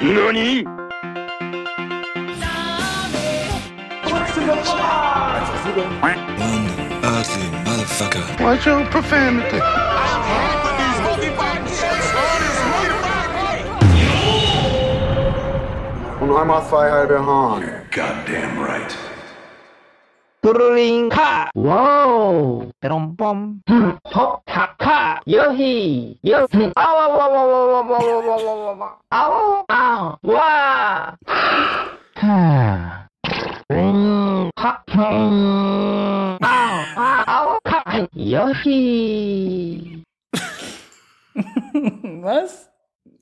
NANI?! One ugly motherfucker. Watch your profanity. Und einmal zwei halbe Hahn. You're goddamn right. Turing ka. Wow. Perom pom. Hop ha ka. Yohi. Yo. Aw aw aw aw aw aw aw aw aw aw aw aw. Wah. Ha. Ring ha ha. Aw aw aw ka. Yohi. Was?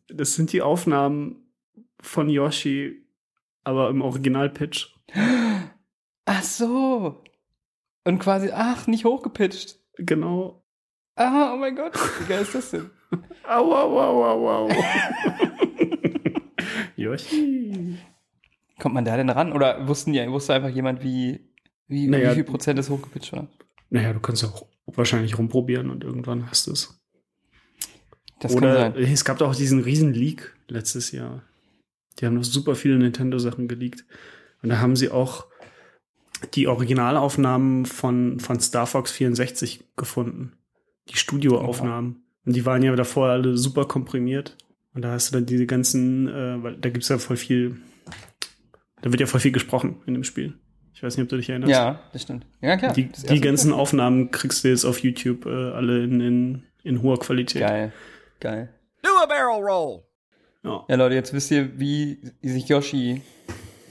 Das sind die Aufnahmen von Yoshi, aber im Original-Pitch. Ach so. Und quasi, ach, nicht hochgepitcht. Genau. Ah, oh mein Gott, wie geil ist das denn? Au, au, au, au, au. Yoshi. Kommt man da denn ran? Oder wussten die, wusste einfach jemand, wie, wie, Naja, wie viel Prozent das hochgepitcht war? Naja, du kannst auch wahrscheinlich rumprobieren und irgendwann hast du es. Das Oder kann sein. es gab doch auch diesen riesen Leak letztes Jahr. Die haben noch super viele Nintendo-Sachen geleakt. Und da haben sie auch die Originalaufnahmen von, von Star Fox 64 gefunden. Die Studioaufnahmen. Und die waren ja davor alle super komprimiert. Und da hast du dann diese ganzen, äh, weil da gibt's ja voll viel, da wird ja voll viel gesprochen in dem Spiel. Ich weiß nicht, ob du dich erinnerst. Ja, das stimmt. Ja, klar. Die, die ganzen Aufnahmen kriegst du jetzt auf YouTube äh, alle in, in, in hoher Qualität. Geil. Geil. Do a barrel roll. Ja. Ja, Leute, jetzt wisst ihr, wie sich Yoshi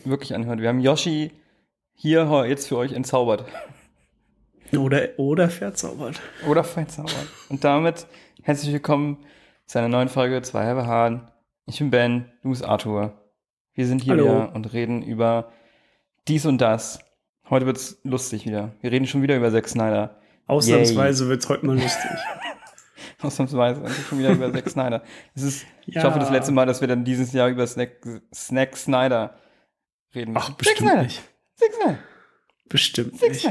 wirklich anhört. Wir haben Yoshi hier jetzt für euch entzaubert. Oder, oder verzaubert. Oder verzaubert. Und damit herzlich willkommen zu einer neuen Folge Zwei halbe Hahn. Ich bin Ben, du bist Arthur. Wir sind hier Hallo. wieder und reden über dies und das. Heute wird's lustig wieder. Wir reden schon wieder über Zack Snyder. Ausnahmsweise wird's heute mal lustig. Ausnahmsweise endlich schon wieder über Zack Snyder. Es ist, ich Ja. hoffe, das letzte Mal, dass wir dann dieses Jahr über Snack, Snack Snyder reden. Ach, Zack bestimmt Snyder. nicht. Snyder. Bestimmt Zack nicht.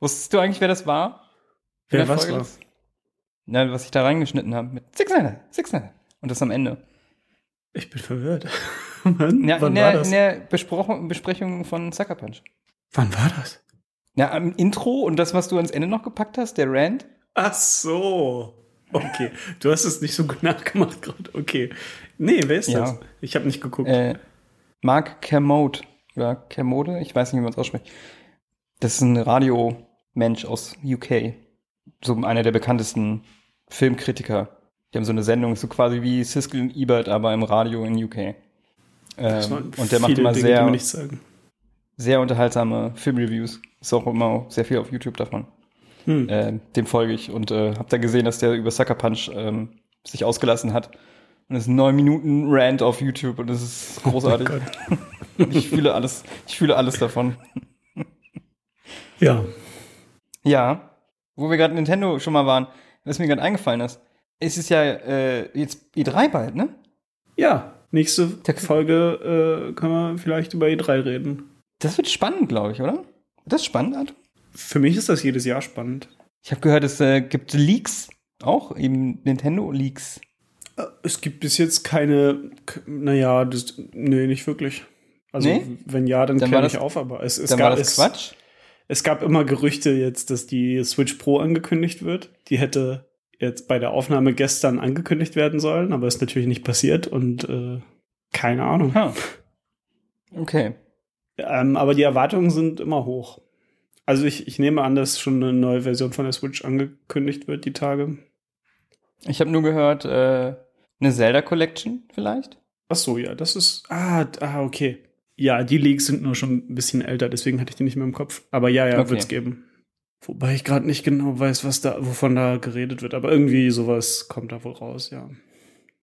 Wusstest du eigentlich, wer das war? Wer was Folge war? des- Na, was ich da reingeschnitten habe mit Zack Snyder. Und das am Ende. Ich bin verwirrt. Wann, Ja, wann in, war der, das? in der Besprochung, Besprechung von Sucker Punch. Wann war das? Ja, am Intro und das, was du ans Ende noch gepackt hast, der Rand. Ach so. Okay. Du hast es nicht so gut nachgemacht gerade. Okay. Nee, wer ist Ja. das? Ich habe nicht geguckt. Äh, Mark Kermode. Oder Kermode, ich weiß nicht, wie man es ausspricht. Das ist ein Radiomensch aus UK. So einer der bekanntesten Filmkritiker. Die haben so eine Sendung, so quasi wie Siskel und Ebert, aber im Radio in UK. Das Ähm, waren und der macht immer Dinge, sehr, sehr unterhaltsame Filmreviews. Ist auch immer sehr viel auf YouTube davon. Hm. Äh, dem folge ich und äh, habe da gesehen, dass der über Sucker Punch ähm, sich ausgelassen hat. Und es ist ein 9 Minuten Rant auf YouTube und es ist großartig. Gott. ich fühle alles, ich fühle alles davon. Ja. Ja, wo wir gerade Nintendo schon mal waren, was mir gerade eingefallen ist, es ist ja äh, jetzt E3 bald, ne? Ja. Nächste Folge äh, können wir vielleicht über E3 reden. Das wird spannend, glaube ich, oder? Das spannend, Art? Für mich ist das jedes Jahr spannend. Ich habe gehört, es äh, gibt Leaks, auch eben Nintendo-Leaks. Äh, Es gibt bis jetzt keine, naja, das, nee, nicht wirklich. Also, Nee? wenn ja, dann, Dann klär war ich auf, aber es, es Dann gab war das es, Quatsch. Es gab immer Gerüchte jetzt, dass die Switch Pro angekündigt wird. Die hätte jetzt bei der Aufnahme gestern angekündigt werden sollen, aber ist natürlich nicht passiert und äh, keine Ahnung. Ha. Okay. Ähm, aber die Erwartungen sind immer hoch. Also ich, ich nehme an, dass schon eine neue Version von der Switch angekündigt wird, die Tage. Ich habe nur gehört, äh, eine Zelda Collection vielleicht. Ach so, ja, das ist. Ah, ah, okay. Ja, die Leaks sind nur schon ein bisschen älter, deswegen hatte ich die nicht mehr im Kopf. Aber ja, ja, Okay. wird's geben. Wobei ich gerade nicht genau weiß, was da, wovon da geredet wird. Aber irgendwie sowas kommt da wohl raus, ja.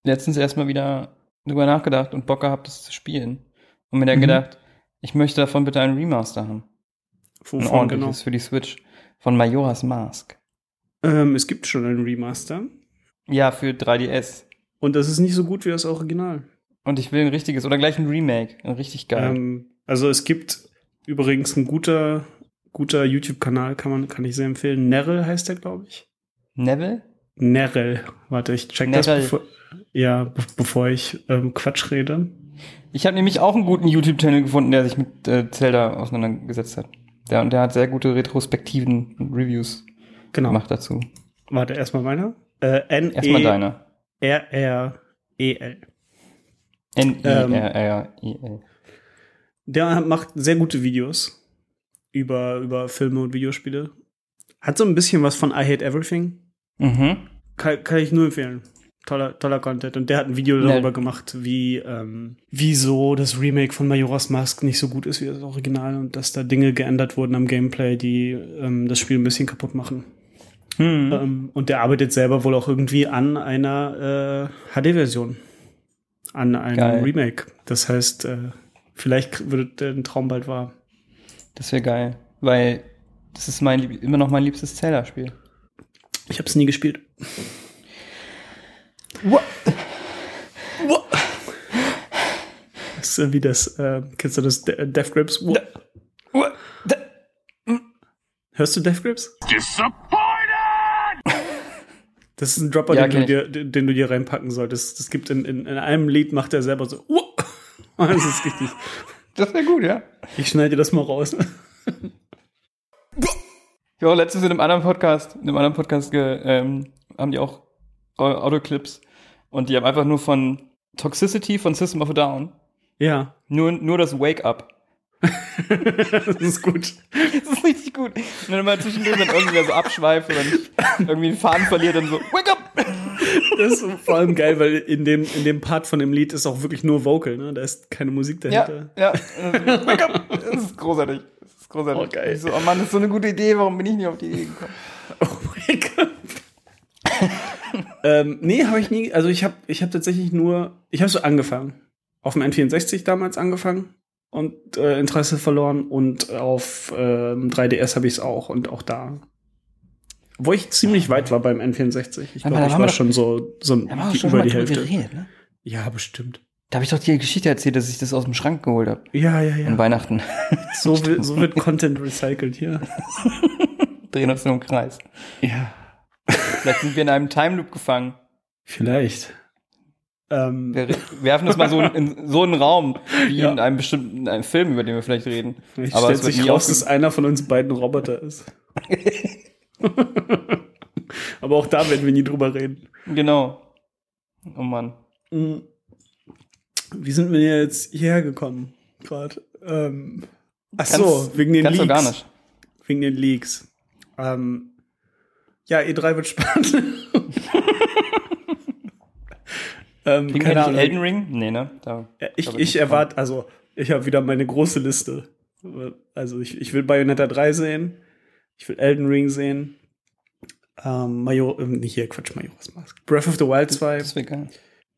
Letztens erstmal wieder drüber nachgedacht und Bock gehabt, das zu spielen. Und mir dann Mhm. gedacht, ich möchte davon bitte einen Remaster haben. Ein Wovon ordentliches genau? für die Switch. Von Majora's Mask. Ähm, es gibt schon einen Remaster. Ja, für 3DS. Und das ist nicht so gut wie das Original. Und ich will ein richtiges oder gleich ein Remake. Ein richtig geil. Ähm, also es gibt übrigens ein guter, guter YouTube-Kanal, kann man, kann ich sehr empfehlen. Nerl heißt der, glaube ich. Neville? Nerel. Warte, ich check das, Nerel. bevor, ja, be bevor ich ähm, Quatsch rede. Ich habe nämlich auch einen guten YouTube-Channel gefunden, der sich mit äh, Zelda auseinandergesetzt hat. Der, und der hat sehr gute Retrospektiven und Reviews Genau. gemacht dazu. Warte, erstmal meiner. Äh, Erstmal deiner. N-E-R-R-E-L. N-I-R-R-I-L. Der macht sehr gute Videos über, über Filme und Videospiele. Hat so ein bisschen was von I Hate Everything. Mhm. Kann, kann ich nur empfehlen. Toller, toller Content. Und der hat ein Video Ja. darüber gemacht, wie, ähm, wieso das Remake von Majora's Mask nicht so gut ist wie das Original und dass da Dinge geändert wurden am Gameplay, die ähm, das Spiel ein bisschen kaputt machen. Hm. Ähm, und der arbeitet selber wohl auch irgendwie an einer äh, HD-Version. An einem Geil. Remake. Das heißt, äh, vielleicht wird der Traum bald wahr. Das wäre geil. Weil das ist mein, lieb- immer noch mein liebstes Zelda-Spiel. Ich habe es nie gespielt. Das ist wie das, äh, kennst du das De Death Grips? Hörst du Death Grips? Das ist ein Dropper, Ja, den, du dir, den du dir reinpacken solltest. Das gibt in, in, in einem Lied macht er selber so. Das ist richtig. Das wäre gut, ja. Ich schneide dir das mal raus. Auch letztens in einem anderen Podcast, in einem anderen Podcast ge, ähm, haben die auch Au- Autoclips und die haben einfach nur von Toxicity von System of a Down Ja, nur, nur das Wake Up. das ist gut. Das ist richtig gut. Und dann immer zwischendurch, wenn irgendwer so abschweift nicht irgendwie einen Faden verliert, dann so Wake Up! Das ist vor allem geil, weil in dem, in dem Part von dem Lied ist auch wirklich nur Vocal, ne? Da ist keine Musik Ja, dahinter. ja. Wake Up! Das ist großartig. Das ist großartig. Oh, geil. So, oh Mann, das ist so eine gute Idee, warum bin ich nicht auf die Idee gekommen? Oh mein Gott. ähm, nee, habe ich nie. Also ich habe ich hab tatsächlich nur, ich habe so angefangen. Auf dem N64 damals angefangen und äh, Interesse verloren und auf ähm, 3DS habe ich es auch und auch da. Wo ich ziemlich weit war beim N64. Ich glaube, ich war doch- schon so, so die, schon über die Hälfte. geredet, ne? Ja, bestimmt. Da habe ich doch die Geschichte erzählt, dass ich das aus dem Schrank geholt habe. Ja, ja, An ja. Weihnachten. So, wird- so wird Content recycelt hier. Drehen uns nur im Kreis. Ja. Vielleicht sind wir in einem Time Loop gefangen. Vielleicht. Ähm, Wir werfen das mal so in so einen Raum, wie Ja. in einem bestimmten in einem Film, über den wir vielleicht reden. Vielleicht Aber stellt sich raus, dass einer von uns beiden Roboter ist. Aber auch da werden wir nie drüber reden. Genau. Oh Mann. Mhm. Wie sind wir jetzt hierher gekommen? Gerade. Ähm, ach so, wegen den ganz Leaks. organisch. Wegen den Leaks. Ähm, ja, E3 wird spannend. ähm, Kriegen wir keine nicht Ahnung. Elden Ring? Nee, ne? Da, ich ich nicht erwarte, also ich habe wieder meine große Liste. Also ich, ich will Bayonetta 3 sehen, ich will Elden Ring sehen, ähm, Major, ähm, nicht hier, Quatsch, Majora's Mask. Breath of the Wild 2, Das wäre geil.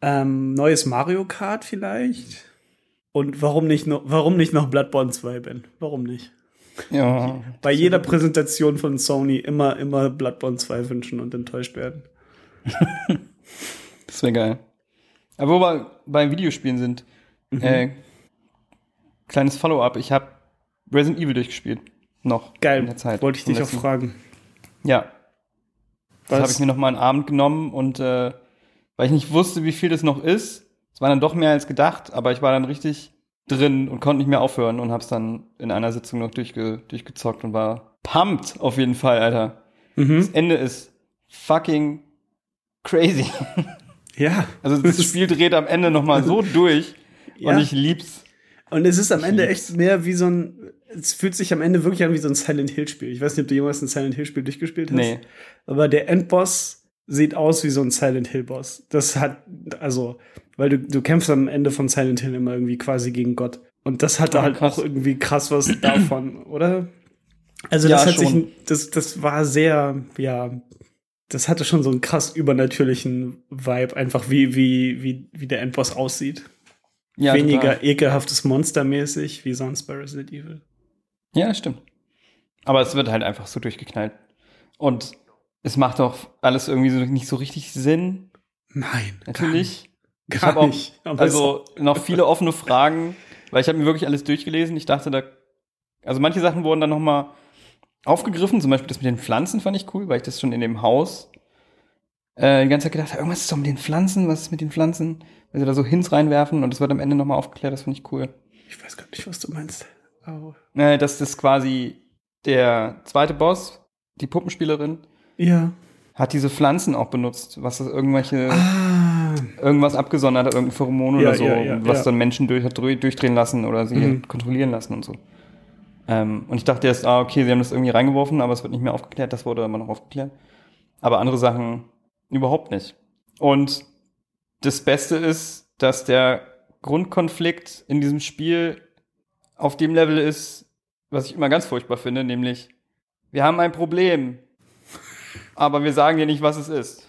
ähm, neues Mario Kart vielleicht. Und warum nicht noch, warum nicht noch Bloodborne 2, Ben? Warum nicht? Ja. Bei jeder Präsentation von Sony immer, immer Bloodborne 2 wünschen und enttäuscht werden. Das wäre geil. Aber wo wir bei Videospielen sind, Mhm. äh, kleines Follow-up. Ich habe Resident Evil durchgespielt. Noch. Geil, In der Zeit. wollte ich dich auch fragen. Ja. Das Was? habe ich mir noch mal einen Abend genommen und äh, weil ich nicht wusste, wie viel das noch ist, es war dann doch mehr als gedacht, aber ich war dann richtig drin und konnte nicht mehr aufhören und habe es dann in einer Sitzung noch durchge durchgezockt und war pumped auf jeden Fall, Alter. Mhm. Das Ende ist fucking crazy. Ja. Also das Spiel dreht am Ende noch mal so durch Ja. und ich lieb's. Und es ist am Ende lieb's. echt mehr wie so ein. Es fühlt sich am Ende wirklich an wie so ein Silent Hill Spiel. Ich weiß nicht, ob du jemals ein Silent Hill Spiel durchgespielt hast. Nee. Aber der Endboss sieht aus wie so ein Silent Hill Boss. Das hat, also, weil du, du kämpfst am Ende von Silent Hill immer irgendwie quasi gegen Gott. Und das hatte Ah, halt krass. auch irgendwie krass was davon, oder? Also Ja, das hat schon. sich, das, das war sehr, ja, das hatte schon so einen krass übernatürlichen Vibe, einfach wie, wie, wie, wie der Endboss aussieht. Ja, Weniger total. ekelhaftes Monstermäßig wie sonst bei Resident Evil. Ja, das stimmt. Aber es wird halt einfach so durchgeknallt. Und es macht auch alles irgendwie so nicht so richtig Sinn. Nein, Natürlich. Gar, Ich gar hab auch- nicht. Aber Also noch viele offene Fragen, weil ich habe mir wirklich alles durchgelesen. Ich dachte, da, also manche Sachen wurden dann noch mal aufgegriffen. Zum Beispiel das mit den Pflanzen fand ich cool, weil ich das schon in dem Haus äh, die ganze Zeit gedacht, irgendwas ist doch mit den Pflanzen, was ist mit den Pflanzen? Weil sie da so Hints reinwerfen und das wird am Ende nochmal aufgeklärt, das finde ich cool. Ich weiß gar nicht, was du meinst. Oh. Äh, dass das quasi der zweite Boss, die Puppenspielerin, Ja. hat diese Pflanzen auch benutzt, was das irgendwelche, Ah. irgendwas abgesondert hat, irgendein Pheromon Ja, oder so, ja, ja, was dann Menschen durch, hat durch, durchdrehen lassen oder sie Mhm. kontrollieren lassen und so. Ähm, und ich dachte erst, ah, okay, sie haben das irgendwie reingeworfen, aber es wird nicht mehr aufgeklärt, das wurde immer noch aufgeklärt. Aber andere Sachen überhaupt nicht. Und das Beste ist, dass der Grundkonflikt in diesem Spiel auf dem Level ist, was ich immer ganz furchtbar finde, nämlich, wir haben ein Problem, aber wir sagen dir nicht, was es ist.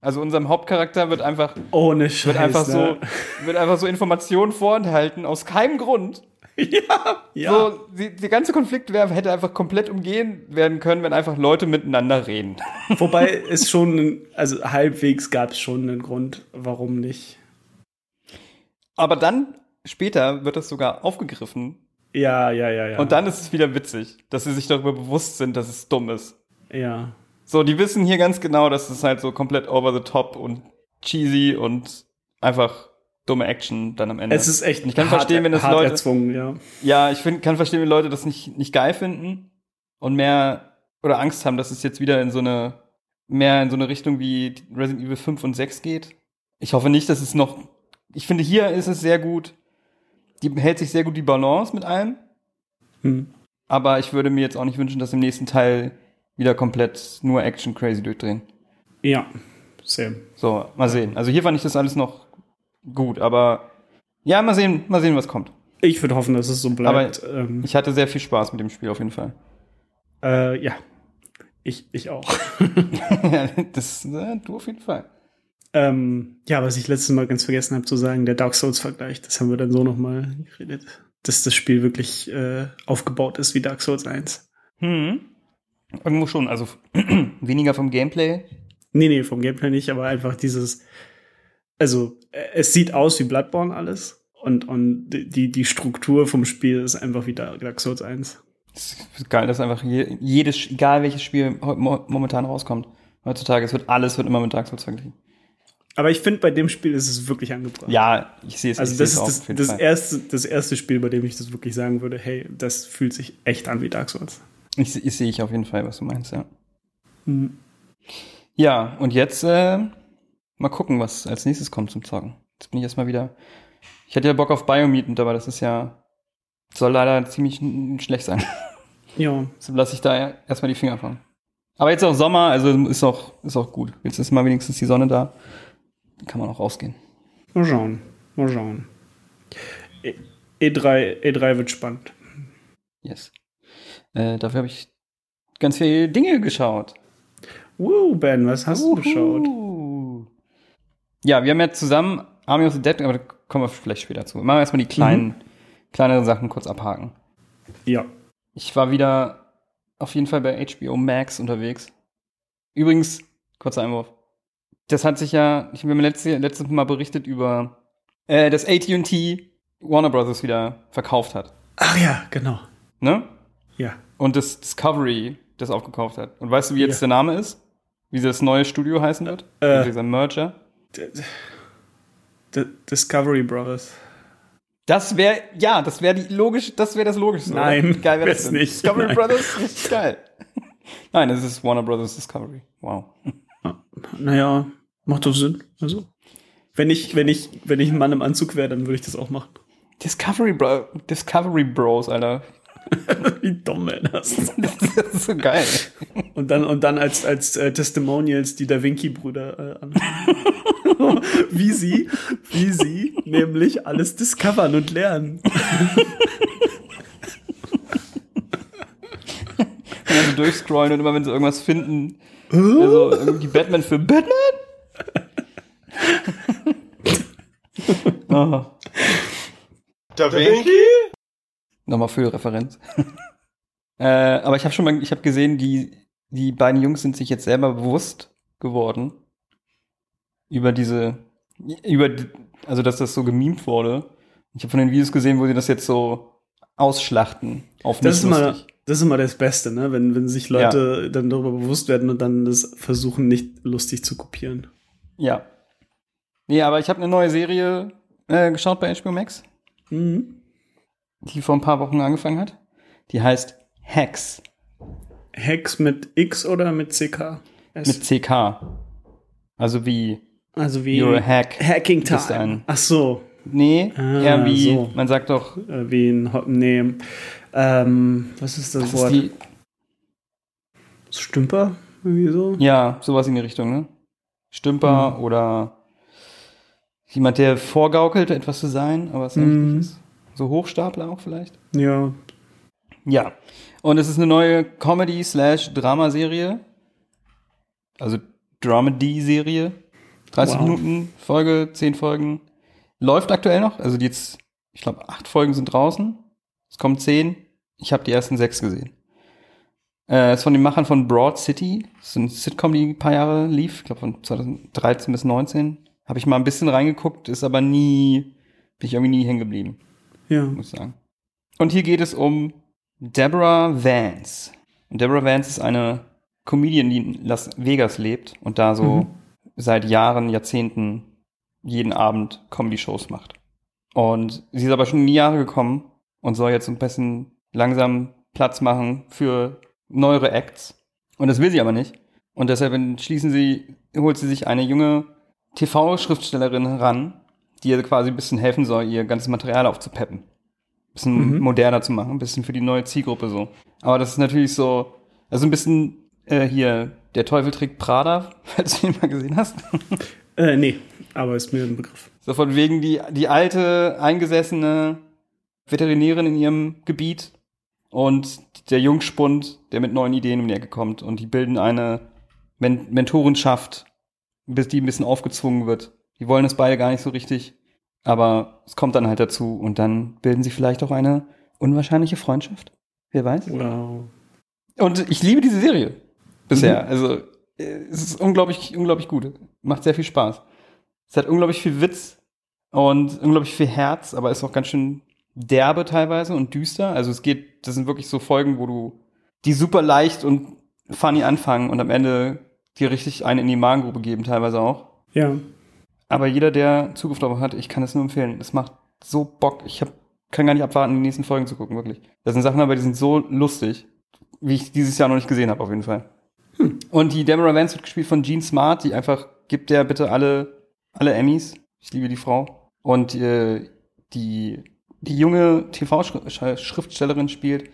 Also unserem Hauptcharakter wird einfach, Ohne Scheiß. wird einfach ne? so, wird einfach so Informationen vorenthalten, aus keinem Grund. Ja, ja. So, die, der ganze Konflikt hätte einfach komplett umgehen werden können, wenn einfach Leute miteinander reden. Wobei es schon, also halbwegs gab es schon einen Grund, warum nicht. Aber dann, später, wird das sogar aufgegriffen. Ja, ja, ja, ja. Und dann ist es wieder witzig, dass sie sich darüber bewusst sind, dass es dumm ist. Ja. So, die wissen hier ganz genau, dass es halt so komplett over the top und cheesy und einfach dumme Action dann am Ende. Es ist echt Und ich kann hart, verstehen, wenn das Leute, erzwungen, ja. ja, ich find, kann verstehen, wenn Leute das nicht, nicht geil finden und mehr oder Angst haben, dass es jetzt wieder in so eine, mehr in so eine Richtung wie Resident Evil 5 und 6 geht. Ich hoffe nicht, dass es noch, ich finde, hier ist es sehr gut, die hält sich sehr gut die Balance mit allem. Hm. Aber ich würde mir jetzt auch nicht wünschen, dass im nächsten Teil wieder komplett nur Action crazy durchdrehen. Ja, same. So, mal sehen. Also hier fand ich das alles noch gut, aber ja, mal sehen, mal sehen, was kommt. Ich würde hoffen, dass es so bleibt. ähm, Ich hatte sehr viel Spaß mit dem Spiel auf jeden Fall. äh, ja. Ich, ich auch. Ja, das, äh, du auf jeden Fall. ähm, ja, was ich letztes Mal ganz vergessen habe zu sagen, der Dark Souls-Vergleich, das haben wir dann so nochmal geredet, dass das Spiel wirklich äh, aufgebaut ist wie Dark Souls 1. Hm. Irgendwo schon, also weniger vom Gameplay. Nee, nee, vom Gameplay nicht, aber einfach dieses, also äh, es sieht aus wie Bloodborne alles und, und die, die Struktur vom Spiel ist einfach wie Dark Souls 1. Es ist geil, dass einfach je, jedes, egal welches Spiel momentan rauskommt, heutzutage, es wird alles wird immer mit Dark Souls verglichen. Aber ich finde, bei dem Spiel ist es wirklich angebracht. Ja, ich sehe es. Also das ist das, das, erste, das erste Spiel, bei dem ich das wirklich sagen würde, hey, das fühlt sich echt an wie Dark Souls. Ich, ich sehe ich auf jeden Fall, was du meinst, ja. Mhm. Ja, und jetzt äh, mal gucken, was als nächstes kommt zum Zocken. Jetzt bin ich erstmal wieder. Ich hatte ja Bock auf Biomutant, aber das ist ja. Soll leider ziemlich schlecht sein. Ja, Deshalb lasse ich da erstmal die Finger von. Aber jetzt auch Sommer, also ist auch, ist auch gut. Jetzt ist mal wenigstens die Sonne da. Dann kann man auch rausgehen. mal schauen. Mal schauen. E E3, E3 wird spannend. Yes. Äh, dafür habe ich ganz viele Dinge geschaut. Woo, Ben, was hast du geschaut? Ja, wir haben ja zusammen Army of the Dead, aber da kommen wir vielleicht später zu. Machen wir erstmal die kleinen, Mhm. kleineren Sachen kurz abhaken. Ja. Ich war wieder auf jeden Fall bei HBO Max unterwegs. Übrigens, kurzer Einwurf. Das hat sich ja, ich habe mir letztes, letztes Mal berichtet über, äh, dass AT&T Warner Brothers wieder verkauft hat. Ach ja, genau. Ne? Ja. Und das Discovery das aufgekauft hat. Und weißt du, wie jetzt Ja. der Name ist? Wie das neue Studio heißen wird? Äh. Dieser Merger? D Discovery Brothers. Das wäre, ja, das wäre die logisch, das wäre das Logischste. Nein, geil wäre das nicht. Discovery Nein. Brothers, richtig geil. Nein, es ist Warner Brothers Discovery. Wow. Naja, macht doch Sinn. Also. Wenn ich, wenn ich, wenn ich ein Mann im Anzug wäre, dann würde ich das auch machen. Discovery Bro, Discovery Bros, Alter. Wie dumm, ey, das. Das ist so geil. Und dann, und dann als, als äh, Testimonials die Da Vinci-Brüder äh, an. wie sie, wie sie nämlich alles discovern und lernen. Und dann so durchscrollen und immer wenn sie irgendwas finden, also irgendwie Batman für Batman? oh, Da Vinci? nochmal für Referenz. äh, aber ich habe schon mal, ich habe gesehen, die, die beiden Jungs sind sich jetzt selber bewusst geworden über diese, über, also dass das so gemimt wurde. Ich habe von den Videos gesehen, wo sie das jetzt so ausschlachten auf Das ist, mal. Das ist immer das Beste, ne? Wenn, wenn sich Leute ja. dann darüber bewusst werden und dann das versuchen, nicht lustig zu kopieren. Ja. Nee, aber ich habe eine neue Serie äh, geschaut bei HBO Max. Mhm. Die vor ein paar Wochen angefangen hat. Die heißt Hacks. Hacks mit X oder mit CK? S. Mit CK. Also wie. Also wie. You're a Hack. Hacking Time. Ach so. Nee, ah, eher wie. So. Man sagt doch. Äh, wie ein. Nee. Ähm, was ist das was Wort? Ist die? Stümper? Irgendwie so? Ja, sowas in die Richtung, ne? Stümper mhm. oder jemand, der vorgaukelt, etwas zu sein, aber es eigentlich mhm. nicht ist. So Hochstapler auch vielleicht? Ja. Ja. Und es ist eine neue Comedy-slash-Drama-Serie. Also Dramedy-Serie. 30 wow. Minuten Folge, 10 Folgen. Läuft aktuell noch. Also jetzt, ich glaube, 8 Folgen sind draußen. Es kommen 10. Ich habe die ersten 6 gesehen. Äh, ist von den Machern von Broad City. Das ist ein Sitcom, die ein paar Jahre lief. Ich glaube von 2013 bis 19. Habe ich mal ein bisschen reingeguckt, ist aber nie, bin ich irgendwie nie hängen geblieben. Ja. Muss ich sagen. Und hier geht es um Deborah Vance. Und Deborah Vance ist eine Comedian, die in Las Vegas lebt und da so mhm. Seit Jahren, Jahrzehnten jeden Abend Comedy-Shows macht. Und sie ist aber schon in die Jahre gekommen und soll jetzt ein bisschen langsam Platz machen für neuere Acts. Und das will sie aber nicht. Und deshalb entschließen sie, holt sie sich eine junge TV-Schriftstellerin ran, die ihr quasi ein bisschen helfen soll, ihr ganzes Material aufzupeppen bisschen mhm. moderner zu machen, ein bisschen für die neue Zielgruppe so. Aber das ist natürlich so, also ein bisschen äh, hier, der Teufel trägt Prada, falls du ihn mal gesehen hast. Äh, nee, aber ist mir ein Begriff. So von wegen die, die alte, eingesessene Veterinärin in ihrem Gebiet und der Jungspund, der mit neuen Ideen um die Ecke kommt und die bilden eine Men Mentorenschaft, bis die ein bisschen aufgezwungen wird. Die wollen es beide gar nicht so richtig. Aber es kommt dann halt dazu und dann bilden sie vielleicht auch eine unwahrscheinliche Freundschaft. Wer weiß? Wow. Und ich liebe diese Serie bisher. Mhm. Also äh, es ist unglaublich, unglaublich gut. Macht sehr viel Spaß. Es hat unglaublich viel Witz und unglaublich viel Herz, aber ist auch ganz schön derbe teilweise und düster. Also es geht, das sind wirklich so Folgen, wo du die super leicht und funny anfangen und am Ende dir richtig eine in die Magengrube geben, teilweise auch. Ja. Aber jeder, der Zugriff darauf hat, ich kann es nur empfehlen. Es macht so Bock. Ich hab, kann gar nicht abwarten, die nächsten Folgen zu gucken, wirklich. Das sind Sachen aber, die sind so lustig, wie ich dieses Jahr noch nicht gesehen habe, auf jeden Fall. Hm. Und die Deborah Vance wird gespielt von Jean Smart, die einfach, gibt der bitte alle, alle Emmys. Ich liebe die Frau. Und äh, die, die junge TV-Schriftstellerin spielt,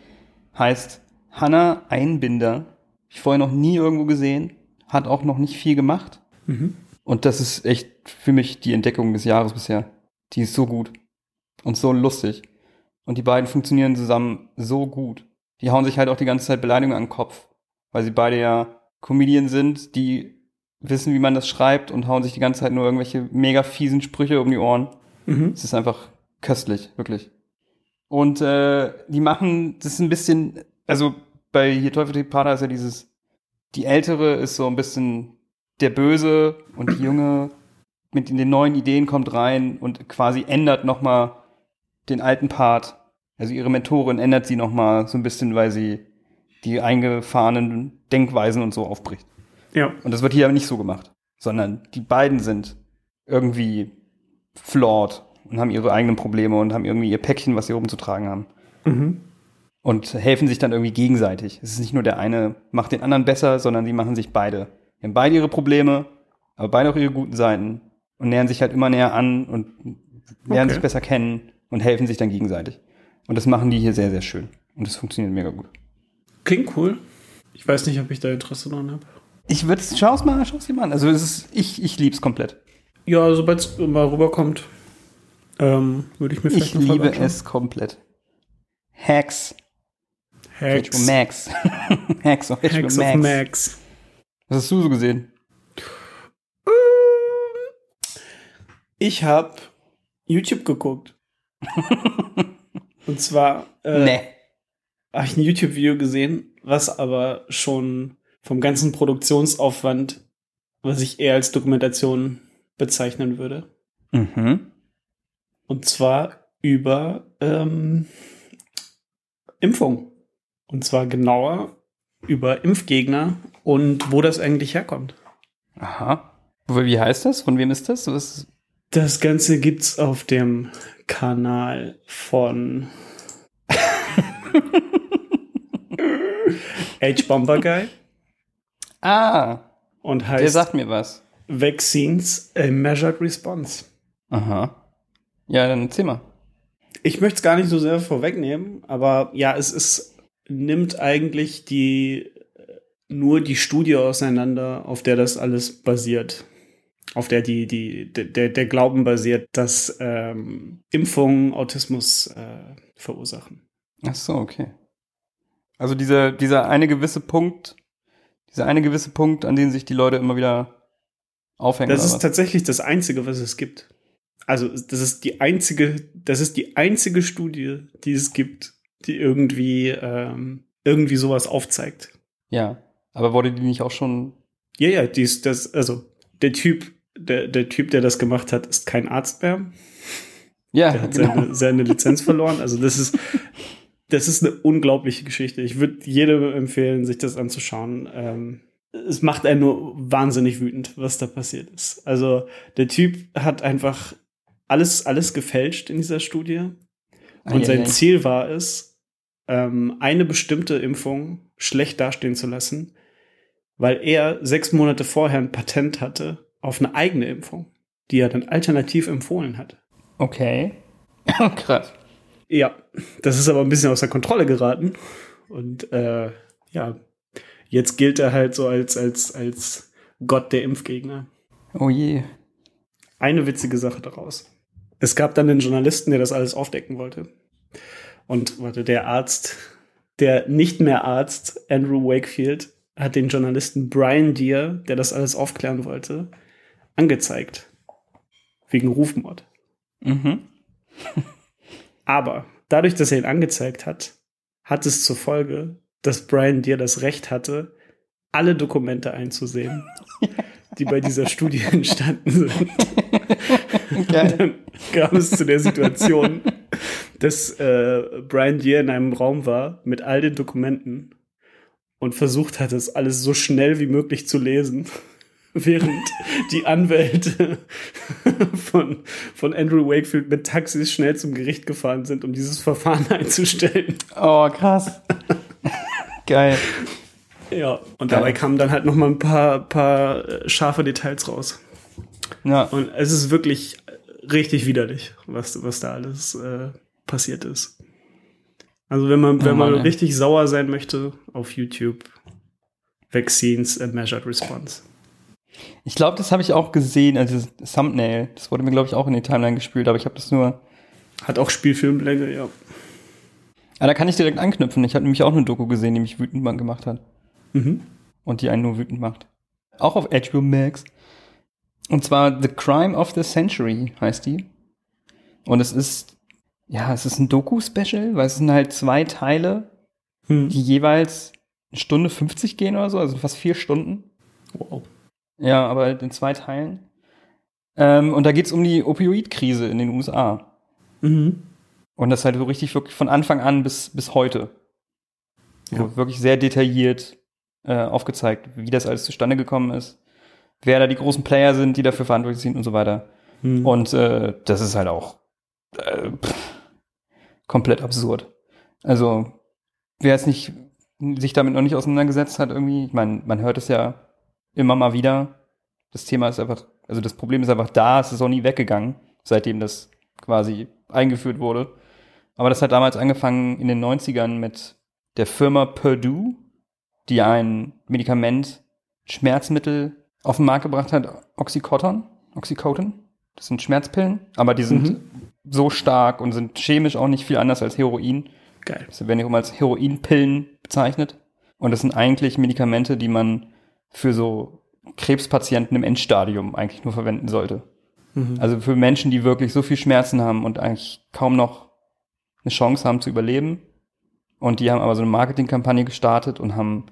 heißt Hannah Einbinder. Ich vorher noch nie irgendwo gesehen, hat auch noch nicht viel gemacht. Mhm. Und das ist echt für mich die Entdeckung des Jahres bisher. Die ist so gut und so lustig. Und die beiden funktionieren zusammen so gut. Die hauen sich halt auch die ganze Zeit Beleidigungen an den Kopf, weil sie beide ja Comedian sind, die wissen, wie man das schreibt und hauen sich die ganze Zeit nur irgendwelche mega fiesen Sprüche um die Ohren. Mhm. Es ist einfach köstlich, wirklich. Und äh, die machen das ist ein bisschen, also bei hier Teufel Pada ist ja dieses, die ältere ist so ein bisschen der Böse und die Junge mit den neuen Ideen kommt rein und quasi ändert nochmal den alten Part. Also ihre Mentorin ändert sie nochmal so ein bisschen, weil sie die eingefahrenen Denkweisen und so aufbricht. Ja. Und das wird hier aber nicht so gemacht, sondern die beiden sind irgendwie flawed und haben ihre eigenen Probleme und haben irgendwie ihr Päckchen, was sie oben zu tragen haben. Mhm. Und helfen sich dann irgendwie gegenseitig. Es ist nicht nur der eine macht den anderen besser, sondern die machen sich beide die haben beide ihre Probleme, aber beide auch ihre guten Seiten und nähern sich halt immer näher an und lernen okay. sich besser kennen und helfen sich dann gegenseitig. Und das machen die hier sehr, sehr schön. Und das funktioniert mega gut. Klingt cool. Ich weiß nicht, ob ich da Interesse dran habe. Ich würde schau es mal, schau es dir mal an. Also es ist, ich, ich lieb's komplett. Ja, sobald es mal rüberkommt, ähm, würde ich mir vielleicht Ich liebe es komplett. Hacks. Hacks. Max. Hacks auf Hacks Max. Max. Was hast du so gesehen? Ich habe YouTube geguckt. Und zwar äh, nee. Habe ich ein YouTube-Video gesehen, was aber schon vom ganzen Produktionsaufwand, was ich eher als Dokumentation bezeichnen würde. Mhm. Und zwar über ähm, Impfung. Und zwar genauer über Impfgegner und wo das eigentlich herkommt. Aha. Wie heißt das? Von wem ist das? Was? Das Ganze gibt's auf dem Kanal von H-Bomber Guy Ah, und der heißt sagt mir was. Vaccines a Measured Response. Aha. Ja, dann erzähl mal. Ich möchte es gar nicht so sehr vorwegnehmen, aber ja, es ist, nimmt eigentlich die nur die Studie auseinander, auf der das alles basiert. Auf der die, die, der, der Glauben basiert, dass ähm, Impfungen Autismus äh, verursachen. Ach so, okay. Also dieser, dieser eine gewisse Punkt, dieser eine gewisse Punkt, an den sich die Leute immer wieder aufhängen. Das ist tatsächlich das Einzige, was es gibt. Also das ist die einzige, das ist die einzige Studie, die es gibt, die irgendwie ähm, irgendwie sowas aufzeigt. Ja. Aber wurde die nicht auch schon. Ja, ja, die ist das, also der Typ, der, der Typ, der das gemacht hat, ist kein Arzt mehr. Ja, Der hat genau. seine, seine Lizenz verloren. Also das ist, das ist eine unglaubliche Geschichte. Ich würde jedem empfehlen, sich das anzuschauen. Ähm, es macht einen nur wahnsinnig wütend, was da passiert ist. Also der Typ hat einfach alles, alles gefälscht in dieser Studie. Und sein Eieiei. Ziel war es, ähm, eine bestimmte Impfung schlecht dastehen zu lassen, weil er sechs Monate vorher ein Patent hatte auf eine eigene Impfung, die er dann alternativ empfohlen hat. Okay. Krass. Ja, das ist aber ein bisschen außer Kontrolle geraten. Und äh, ja, jetzt gilt er halt so als, als, als Gott der Impfgegner. Oh je. Eine witzige Sache daraus. Es gab dann einen Journalisten, der das alles aufdecken wollte. Und warte, der Arzt, der nicht mehr Arzt, Andrew Wakefield, hat den Journalisten Brian Deere, der das alles aufklären wollte, angezeigt. Wegen Rufmord. Mhm. Aber dadurch, dass er ihn angezeigt hat, hat es zur Folge, dass Brian Deere das Recht hatte, alle Dokumente einzusehen, die bei dieser Studie entstanden sind. Und dann kam es zu der Situation, dass äh, Brian Deere in einem Raum war mit all den Dokumenten und versucht hat, das alles so schnell wie möglich zu lesen, während die Anwälte von, von Andrew Wakefield mit Taxis schnell zum Gericht gefahren sind, um dieses Verfahren einzustellen. Oh, krass. Geil. Ja, und Geil. dabei kamen dann halt noch mal ein paar, paar äh, scharfe Details raus. Ja. Und es ist wirklich richtig widerlich, was, was da alles äh, passiert ist. Also wenn man, Oh wenn man Mann, richtig sauer sein möchte, auf YouTube Vaccines and Measured Response. Ich glaube, das habe ich auch gesehen, also das Thumbnail. Das wurde mir, glaube ich, auch in die Timeline gespielt, aber ich habe das nur. Hat auch Spielfilmlänge, ja. Ah, da kann ich direkt anknüpfen. Ich habe nämlich auch eine Doku gesehen, die mich wütend gemacht hat. Mhm. Und die einen nur wütend macht. Auch auf HBO Max. Und zwar The Crime of the Century heißt die. Und es ist, ja, es ist ein Doku-Special, weil es sind halt zwei Teile, Hm. die jeweils eine Stunde 50 gehen oder so, also fast vier Stunden. Wow. Ja, aber halt in zwei Teilen. Ähm, und da geht's um die Opioid-Krise in den USA. Mhm. Und das halt so richtig wirklich von Anfang an bis, bis heute. So Ja. wirklich sehr detailliert äh, aufgezeigt, wie das alles zustande gekommen ist, wer da die großen Player sind, die dafür verantwortlich sind und so weiter. Hm. Und äh, das ist halt auch äh, pff, komplett absurd. Also, wer es nicht, sich damit noch nicht auseinandergesetzt hat, irgendwie, ich meine, man hört es ja immer mal wieder. Das Thema ist einfach, also das Problem ist einfach da, es ist auch nie weggegangen, seitdem das quasi eingeführt wurde. Aber das hat damals angefangen in den 90ern mit der Firma Purdue, die ein Medikament, Schmerzmittel auf den Markt gebracht hat, Oxycontin, Oxycontin. Das sind Schmerzpillen, aber die sind Mhm. so stark und sind chemisch auch nicht viel anders als Heroin. Geil. Das werden ja immer als Heroinpillen bezeichnet. Und das sind eigentlich Medikamente, die man für so Krebspatienten im Endstadium eigentlich nur verwenden sollte. Mhm. Also für Menschen, die wirklich so viel Schmerzen haben und eigentlich kaum noch eine Chance haben zu überleben. Und die haben aber so eine Marketingkampagne gestartet und haben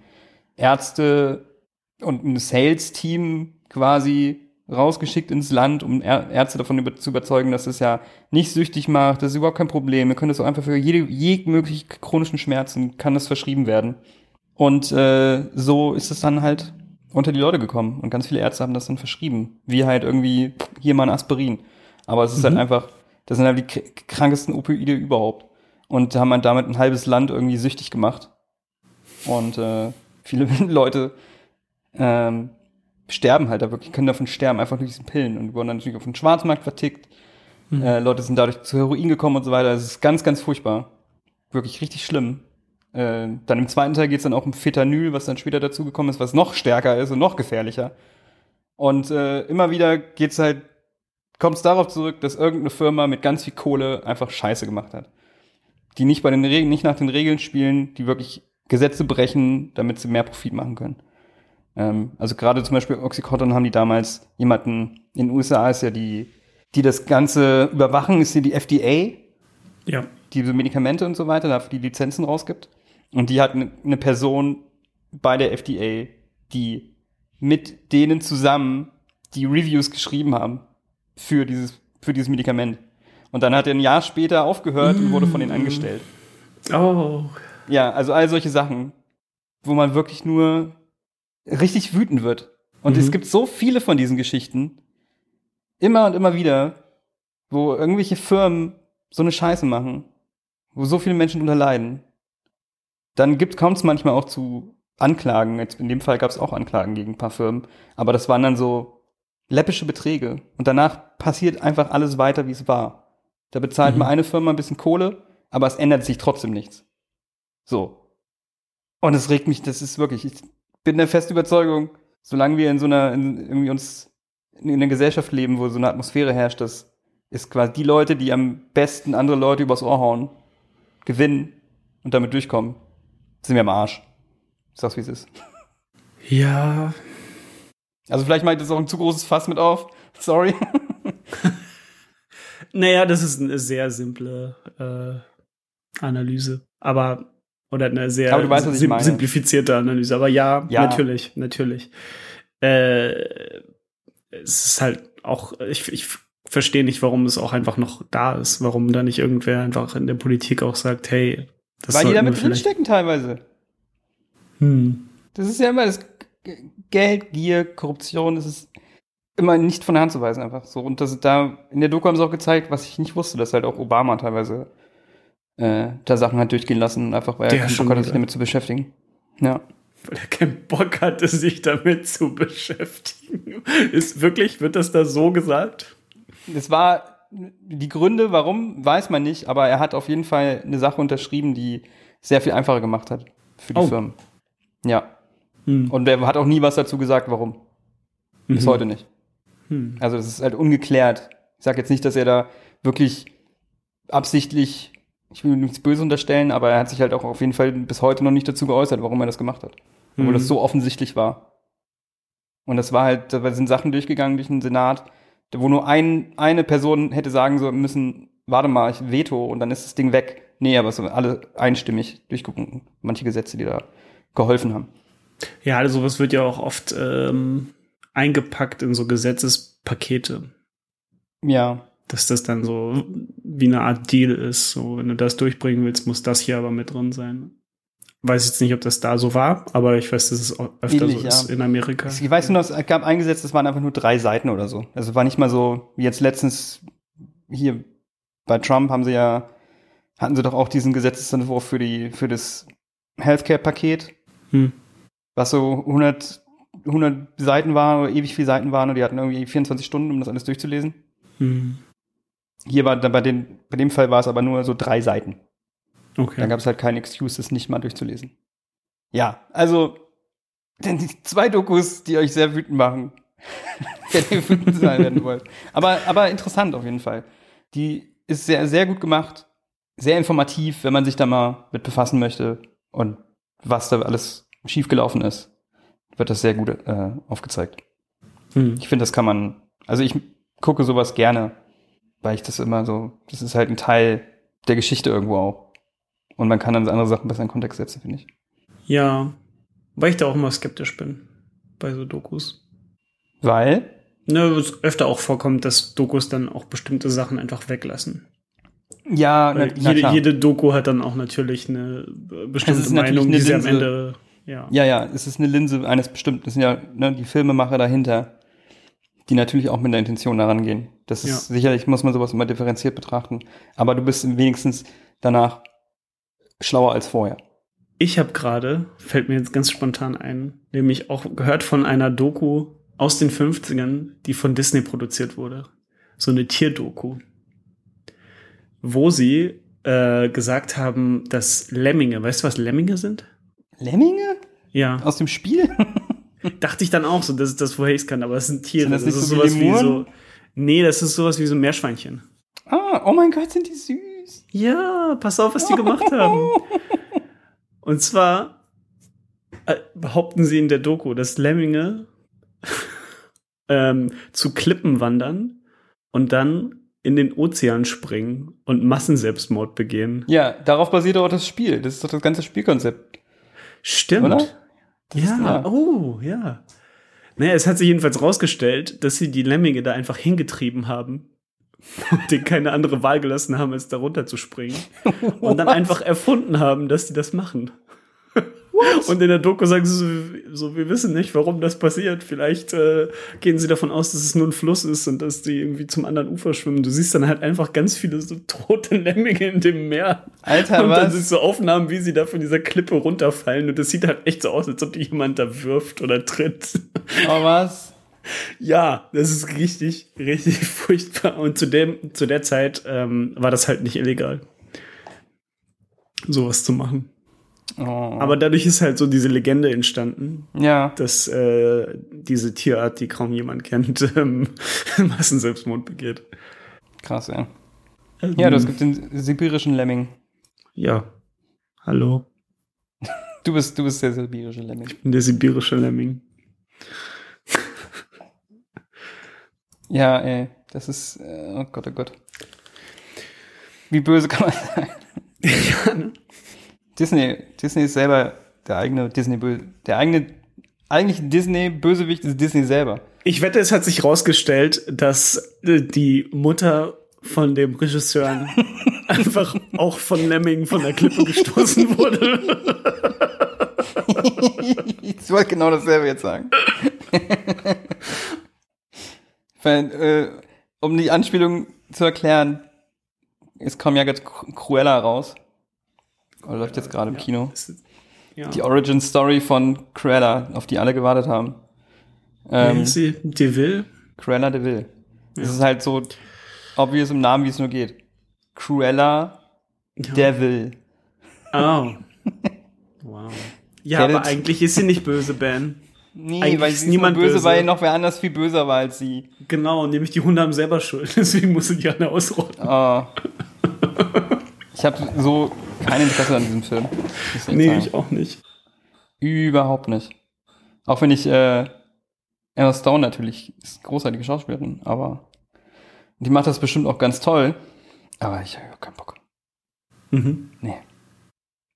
Ärzte und ein Sales-Team quasi rausgeschickt ins Land, um Ärzte davon über zu überzeugen, dass es ja nicht süchtig macht, das ist überhaupt kein Problem. Wir können das auch einfach für jede, jede mögliche chronischen Schmerzen kann das verschrieben werden. Und äh, so ist es dann halt unter die Leute gekommen. Und ganz viele Ärzte haben das dann verschrieben. Wie halt irgendwie, hier mal ein Aspirin. Aber es ist halt einfach, das sind halt die krankesten Opioide überhaupt. Und haben halt damit ein halbes Land irgendwie süchtig gemacht. Und äh, viele Leute ähm, sterben halt da wirklich, können davon sterben, einfach durch diese Pillen und wurden dann natürlich auf den Schwarzmarkt vertickt. Äh, Leute sind dadurch zu Heroin gekommen und so weiter. Es ist ganz, ganz furchtbar. Wirklich richtig schlimm. Äh, dann im zweiten Teil geht es dann auch um Fetanyl, was dann später dazugekommen ist, was noch stärker ist und noch gefährlicher. Und äh, immer wieder geht's halt, kommt es darauf zurück, dass irgendeine Firma mit ganz viel Kohle einfach Scheiße gemacht hat. Die nicht bei den Regeln, nicht nach den Regeln spielen, die wirklich Gesetze brechen, damit sie mehr Profit machen können. Ähm, also gerade zum Beispiel Oxycontin haben die damals jemanden, in den USA ist ja die, die das Ganze überwachen, ist hier die FDA, Ja. die so Medikamente und so weiter, dafür die Lizenzen rausgibt. Und die hat eine, eine Person bei der FDA, die mit denen zusammen die Reviews geschrieben haben für dieses, für dieses Medikament. Und dann hat er ein Jahr später aufgehört und wurde von denen angestellt. Oh. Ja, also all solche Sachen, wo man wirklich nur richtig wütend wird. Und Mhm. es gibt so viele von diesen Geschichten, immer und immer wieder, wo irgendwelche Firmen so eine Scheiße machen, wo so viele Menschen drunter leiden. Dann gibt kommt es manchmal auch zu Anklagen. Jetzt in dem Fall gab es auch Anklagen gegen ein paar Firmen, aber das waren dann so läppische Beträge. Und danach passiert einfach alles weiter, wie es war. Da bezahlt Mhm. mal eine Firma ein bisschen Kohle, aber es ändert sich trotzdem nichts. So. Und es regt mich, das ist wirklich, ich bin der festen Überzeugung, solange wir in so einer, in, irgendwie uns in einer Gesellschaft leben, wo so eine Atmosphäre herrscht, dass ist quasi die Leute, die am besten andere Leute übers Ohr hauen, gewinnen und damit durchkommen, sind wir am Arsch. Ich sag's, wie es ist. Ja. Also vielleicht mache ich das auch ein zu großes Fass mit auf. Sorry. Naja, das ist eine sehr simple äh, Analyse. Aber, oder eine sehr weißt, meine. simplifizierte Analyse. Aber ja, Ja. natürlich, natürlich. Äh, es ist halt auch, ich, ich verstehe nicht, warum es auch einfach noch da ist. Warum da nicht irgendwer einfach in der Politik auch sagt, hey, das Weil die damit drinstecken teilweise. Hm. Das ist ja immer das Geld, Gier, Korruption, das ist immer nicht von der Hand zu weisen einfach so. Und das da, in der Doku haben sie auch gezeigt, was ich nicht wusste, dass halt auch Obama teilweise äh, da Sachen hat durchgehen lassen, einfach weil Der er keinen Bock hatte, sich damit zu beschäftigen. Ja. Weil er keinen Bock hatte, sich damit zu beschäftigen. Ist wirklich, wird das da so gesagt? Es war die Gründe, warum, weiß man nicht, aber er hat auf jeden Fall eine Sache unterschrieben, die sehr viel einfacher gemacht hat für die Oh. Firmen. Ja. Hm. Und er hat auch nie was dazu gesagt, warum. Bis Mhm. heute nicht. Hm. Also das ist halt ungeklärt. Ich sage jetzt nicht, dass er da wirklich absichtlich, ich will nichts Böses unterstellen, aber er hat sich halt auch auf jeden Fall bis heute noch nicht dazu geäußert, warum er das gemacht hat. Obwohl Mhm. das so offensichtlich war. Und das war halt, da sind Sachen durchgegangen durch den Senat, wo nur ein, eine Person hätte sagen so müssen, warte mal, ich veto und dann ist das Ding weg. Nee, aber es sind alle einstimmig durchgeguckt. Manche Gesetze, die da geholfen haben. Ja, also sowas wird ja auch oft ähm, eingepackt in so Gesetzespakete, Ja, dass das dann so wie eine Art Deal ist. So, wenn du das durchbringen willst, muss das hier aber mit drin sein. Weiß jetzt nicht, ob das da so war, aber ich weiß, dass es öfter Ähnlich, so ist ja. in Amerika. Ich weiß nur, es gab eingesetzt, das waren einfach nur drei Seiten oder so. Also war nicht mal so, wie jetzt letztens hier bei Trump haben sie ja, hatten sie doch auch diesen Gesetzesentwurf für die, für das Healthcare-Paket, Hm. was so 100, 100 Seiten war oder ewig viele Seiten waren und die hatten irgendwie 24 Stunden, um das alles durchzulesen. Hm. Hier war dann bei, den, bei dem Fall war es aber nur so drei Seiten. Okay. Dann gab es halt keine Excuse, das nicht mal durchzulesen. Ja, also denn die zwei Dokus, die euch sehr wütend machen, wenn ihr wütend sein werden wollt. Aber, aber interessant auf jeden Fall. Die ist sehr, sehr gut gemacht, sehr informativ, wenn man sich da mal mit befassen möchte und was da alles schiefgelaufen ist, wird das sehr gut äh, aufgezeigt. Hm. Ich finde, das kann man, also ich gucke sowas gerne, weil ich das immer so, das ist halt ein Teil der Geschichte irgendwo auch. Und man kann dann andere Sachen besser in Kontext setzen, finde ich. Ja, weil ich da auch immer skeptisch bin bei so Dokus. Weil, ne, es öfter auch vorkommt, dass Dokus dann auch bestimmte Sachen einfach weglassen. Ja, na, na jede, jede Doku hat dann auch natürlich eine äh, bestimmte Meinung, eine die sie am Linse. Ende, ja. Ja, ja, es ist eine Linse eines bestimmten, das sind ja ne, die Filmemacher dahinter, die natürlich auch mit der Intention daran gehen. Das ist Ja. sicherlich, muss man sowas immer differenziert betrachten. Aber du bist wenigstens danach schlauer als vorher. Ich habe gerade, fällt mir jetzt ganz spontan ein, nämlich auch gehört von einer Doku aus den 50ern, die von Disney produziert wurde. So eine Tierdoku. Wo sie äh, gesagt haben, dass Lemminge, weißt du, was Lemminge sind? Lemminge? Ja. Aus dem Spiel? Dachte ich dann auch so, das ist das, woher ich es kann, aber es sind Tiere. Sind das nicht ist so sowas wie so. Lemuren? Nee, das ist sowas wie so ein Meerschweinchen. ah, oh mein Gott, sind die süß. Ja, pass auf, was die gemacht haben. Und zwar äh, behaupten sie in der Doku, dass Lemminge ähm, zu Klippen wandern und dann in den Ozean springen und Massenselbstmord begehen. Ja, darauf basiert auch das Spiel. Das ist doch das ganze Spielkonzept, Stimmt. oder? Das Ja, oh, ja. Naja, es hat sich jedenfalls rausgestellt, dass sie die Lemminge da einfach hingetrieben haben und denen keine andere Wahl gelassen haben, als da runter zu springen. Und dann What? einfach erfunden haben, dass die das machen. Und in der Doku sagen sie so, so, wir wissen nicht, warum das passiert. Vielleicht äh, gehen sie davon aus, dass es nur ein Fluss ist und dass die irgendwie zum anderen Ufer schwimmen. Du siehst dann halt einfach ganz viele so tote Lemminge in dem Meer. Alter, und dann was? sind so Aufnahmen, wie sie da von dieser Klippe runterfallen. Und das sieht halt echt so aus, als ob die jemand da wirft oder tritt. Oh, was? Ja, das ist richtig, richtig furchtbar. Und zu dem, zu der Zeit ähm, war das halt nicht illegal, sowas zu machen. Oh. Aber dadurch ist halt so diese Legende entstanden, ja, dass äh, diese Tierart, die kaum jemand kennt, ähm, Massenselbstmord begeht. krass, ey. Ja, Ähm, du, es gibt den sibirischen Lemming. Ja. Hallo, Du bist, du bist der sibirische Lemming. ich bin der sibirische Lemming. Ja, ey, das ist, äh, oh Gott, oh Gott. Wie böse kann man sein? ja, ne? Disney, Disney ist selber der eigene Disney, der eigene, eigentlich Disney-Bösewicht ist Disney selber. Ich wette, es hat sich rausgestellt, dass äh, die Mutter von dem Regisseur einfach auch von Lemming von der Klippe gestoßen wurde. ich wollte genau dasselbe jetzt sagen. Weil, äh, um die Anspielung zu erklären, es kam ja jetzt Cru- Cruella raus. Oder läuft jetzt gerade im Kino. Ja. Die Origin Story von Cruella, auf die alle gewartet haben. Ähm, sie? Deville? Cruella de Vil. Das ist halt so obvious im Namen, wie es nur geht. Cruella de Vil. Oh. Wow. Ja, Get aber it? eigentlich ist sie nicht böse, Ben. Nee, Eigentlich weil ist niemand böse, böse. weil noch wer anders viel böser war als sie. Genau, nämlich die Hunde haben selber Schuld. Deswegen musste die alle ausrotten. Oh. Ich habe so kein Interesse an diesem Film. ich Nee, sagen. ich auch nicht. Überhaupt nicht. Auch wenn ich äh, Emma Stone natürlich ist großartige Schauspielerin, aber die macht das bestimmt auch ganz toll. Aber ich habe keinen Bock. Mhm. Nee.